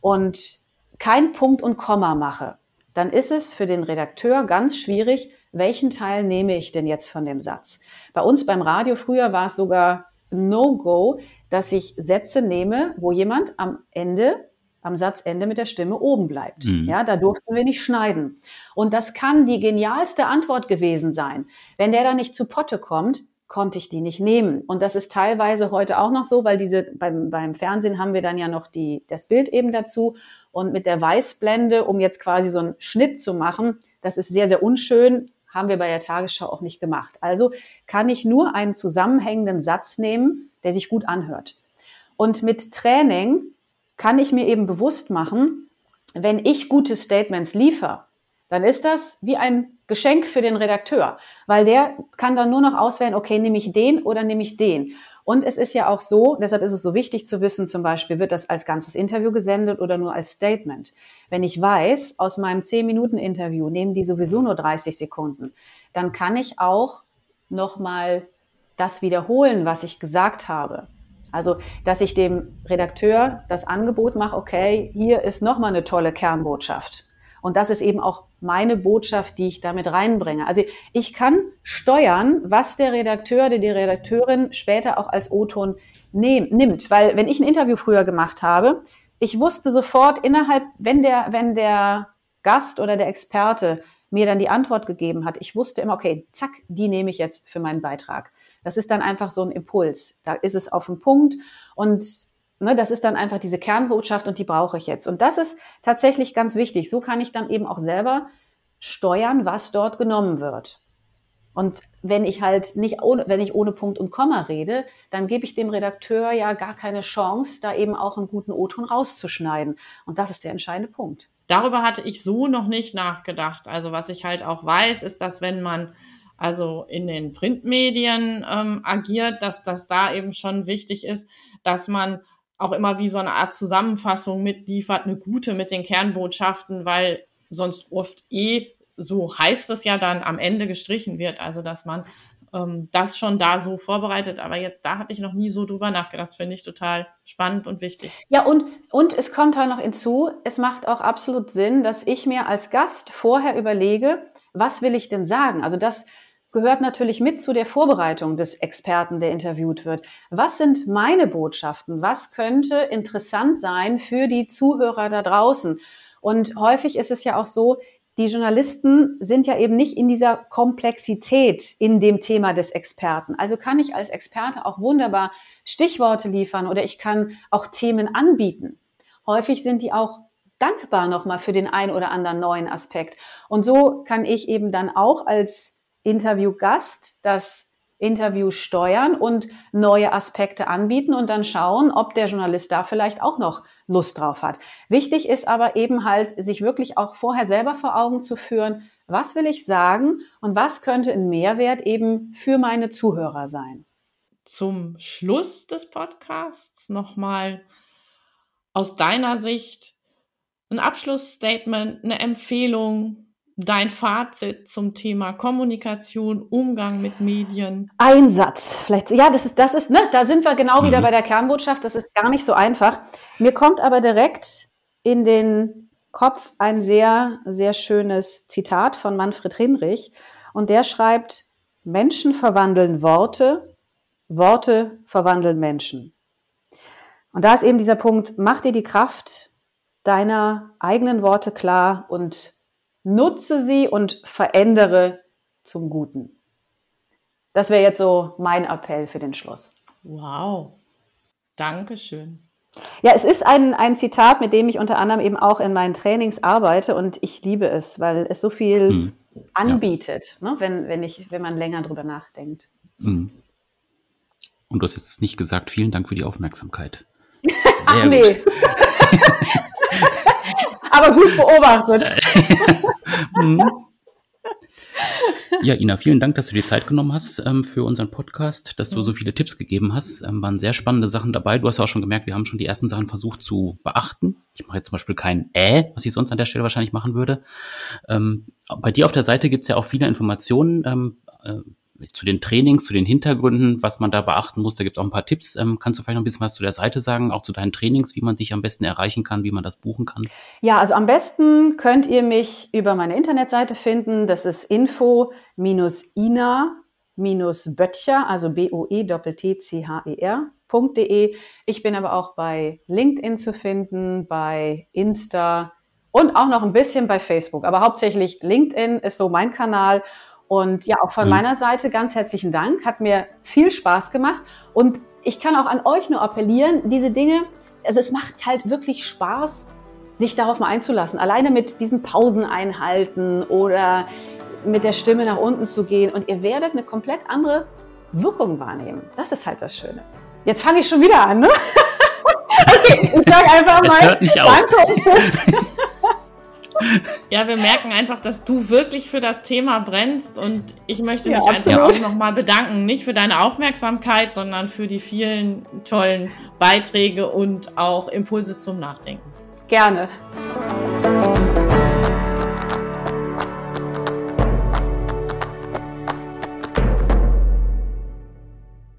und kein Punkt und Komma mache, dann ist es für den Redakteur ganz schwierig, welchen Teil nehme ich denn jetzt von dem Satz. Bei uns beim Radio früher war es sogar No-Go, dass ich Sätze nehme, wo jemand am Ende am Satzende mit der Stimme oben bleibt. Mhm. Ja, da durften wir nicht schneiden. Und das kann die genialste Antwort gewesen sein. Wenn der da nicht zu Potte kommt, konnte ich die nicht nehmen. Und das ist teilweise heute auch noch so, weil diese beim, beim Fernsehen haben wir dann ja noch die, das Bild eben dazu. Und mit der Weißblende, um jetzt quasi so einen Schnitt zu machen, das ist sehr, sehr unschön, haben wir bei der Tagesschau auch nicht gemacht. Also kann ich nur einen zusammenhängenden Satz nehmen, der sich gut anhört. Und mit Training kann ich mir eben bewusst machen, wenn ich gute Statements liefere, dann ist das wie ein Geschenk für den Redakteur, weil der kann dann nur noch auswählen, okay, nehme ich den oder nehme ich den. Und es ist ja auch so, deshalb ist es so wichtig zu wissen, zum Beispiel, wird das als ganzes Interview gesendet oder nur als Statement. Wenn ich weiß, aus meinem 10-Minuten-Interview nehmen die sowieso nur 30 Sekunden, dann kann ich auch nochmal das wiederholen, was ich gesagt habe. Also, dass ich dem Redakteur das Angebot mache, okay, hier ist nochmal eine tolle Kernbotschaft. Und das ist eben auch meine Botschaft, die ich damit reinbringe. Also ich kann steuern, was der Redakteur oder die Redakteurin später auch als O-Ton nimmt. Weil wenn ich ein Interview früher gemacht habe, ich wusste sofort innerhalb, wenn der, wenn der Gast oder der Experte mir dann die Antwort gegeben hat, ich wusste immer, okay, zack, die nehme ich jetzt für meinen Beitrag. Das ist dann einfach so ein Impuls. Da ist es auf dem Punkt und ne, das ist dann einfach diese Kernbotschaft und die brauche ich jetzt. Und das ist tatsächlich ganz wichtig. So kann ich dann eben auch selber steuern, was dort genommen wird. Und wenn ich halt nicht ohne, wenn ich ohne Punkt und Komma rede, dann gebe ich dem Redakteur ja gar keine Chance, da eben auch einen guten O-Ton rauszuschneiden. Und das ist der entscheidende Punkt. Darüber hatte ich so noch nicht nachgedacht. Also was ich halt auch weiß, ist, dass wenn man also in den Printmedien ähm, agiert, dass das da eben schon wichtig ist, dass man auch immer wie so eine Art Zusammenfassung mitliefert, eine gute mit den Kernbotschaften, weil sonst oft eh, so heißt es ja dann, am Ende gestrichen wird. Also dass man ähm, das schon da so vorbereitet. Aber jetzt, da hatte ich noch nie so drüber nachgedacht. Das finde ich total spannend und wichtig. Ja, und, und es kommt halt noch hinzu, es macht auch absolut Sinn, dass ich mir als Gast vorher überlege, was will ich denn sagen? Also das gehört natürlich mit zu der Vorbereitung des Experten, der interviewt wird. Was sind meine Botschaften? Was könnte interessant sein für die Zuhörer da draußen? Und häufig ist es ja auch so, die Journalisten sind ja eben nicht in dieser Komplexität in dem Thema des Experten. Also kann ich als Experte auch wunderbar Stichworte liefern oder ich kann auch Themen anbieten. Häufig sind die auch dankbar nochmal für den ein oder anderen neuen Aspekt. Und so kann ich eben dann auch als Interviewgast das Interview steuern und neue Aspekte anbieten und dann schauen, ob der Journalist da vielleicht auch noch Lust drauf hat. Wichtig ist aber eben halt, sich wirklich auch vorher selber vor Augen zu führen, was will ich sagen und was könnte ein Mehrwert eben für meine Zuhörer sein. Zum Schluss des Podcasts nochmal aus deiner Sicht ein Abschlussstatement, eine Empfehlung, dein Fazit zum Thema Kommunikation, Umgang mit Medien? Ein Satz, vielleicht. Ja, das ist, das ist, ne, da sind wir genau mhm. wieder bei der Kernbotschaft. Das ist gar nicht so einfach. Mir kommt aber direkt in den Kopf ein sehr, sehr schönes Zitat von Manfred Hinrich. Und der schreibt, Menschen verwandeln Worte, Worte verwandeln Menschen. Und da ist eben dieser Punkt, mach dir die Kraft deiner eigenen Worte klar und nutze sie und verändere zum Guten. Das wäre jetzt so mein Appell für den Schluss. Wow. Dankeschön. Ja, es ist ein, ein Zitat, mit dem ich unter anderem eben auch in meinen Trainings arbeite und ich liebe es, weil es so viel hm. anbietet, ja. ne, wenn, wenn, ich, wenn man länger drüber nachdenkt. Hm. Und du hast jetzt nicht gesagt, vielen Dank für die Aufmerksamkeit. Sehr Ach, nee. Aber gut beobachtet. Mhm. Ja, Ina, vielen Dank, dass du dir Zeit genommen hast ähm, für unseren Podcast, dass du so viele Tipps gegeben hast. Ähm, waren sehr spannende Sachen dabei. Du hast ja auch schon gemerkt, wir haben schon die ersten Sachen versucht zu beachten. Ich mache jetzt zum Beispiel kein Äh, was ich sonst an der Stelle wahrscheinlich machen würde. Ähm, bei dir auf der Seite gibt es ja auch viele Informationen. Ähm, äh, zu den Trainings, zu den Hintergründen, was man da beachten muss. Da gibt es auch ein paar Tipps. Ähm, kannst du vielleicht noch ein bisschen was zu der Seite sagen, auch zu deinen Trainings, wie man dich am besten erreichen kann, wie man das buchen kann? Ja, also am besten könnt ihr mich über meine Internetseite finden. Das ist info-ina-böttcher, also B-O-E-T-T-C-H-E-R.de. Ich bin aber auch bei LinkedIn zu finden, bei Insta und auch noch ein bisschen bei Facebook. Aber hauptsächlich LinkedIn ist so mein Kanal. Und ja, auch von mhm. meiner Seite ganz herzlichen Dank. Hat mir viel Spaß gemacht. Und ich kann auch an euch nur appellieren, diese Dinge, also es macht halt wirklich Spaß, sich darauf mal einzulassen. Alleine mit diesen Pausen einhalten oder mit der Stimme nach unten zu gehen. Und ihr werdet eine komplett andere Wirkung wahrnehmen. Das ist halt das Schöne. Jetzt fange ich schon wieder an, ne? okay, ich sage einfach mal danke. Ja, wir merken einfach, dass du wirklich für das Thema brennst und ich möchte mich ja, einfach auch nochmal bedanken. Nicht für deine Aufmerksamkeit, sondern für die vielen tollen Beiträge und auch Impulse zum Nachdenken. Gerne.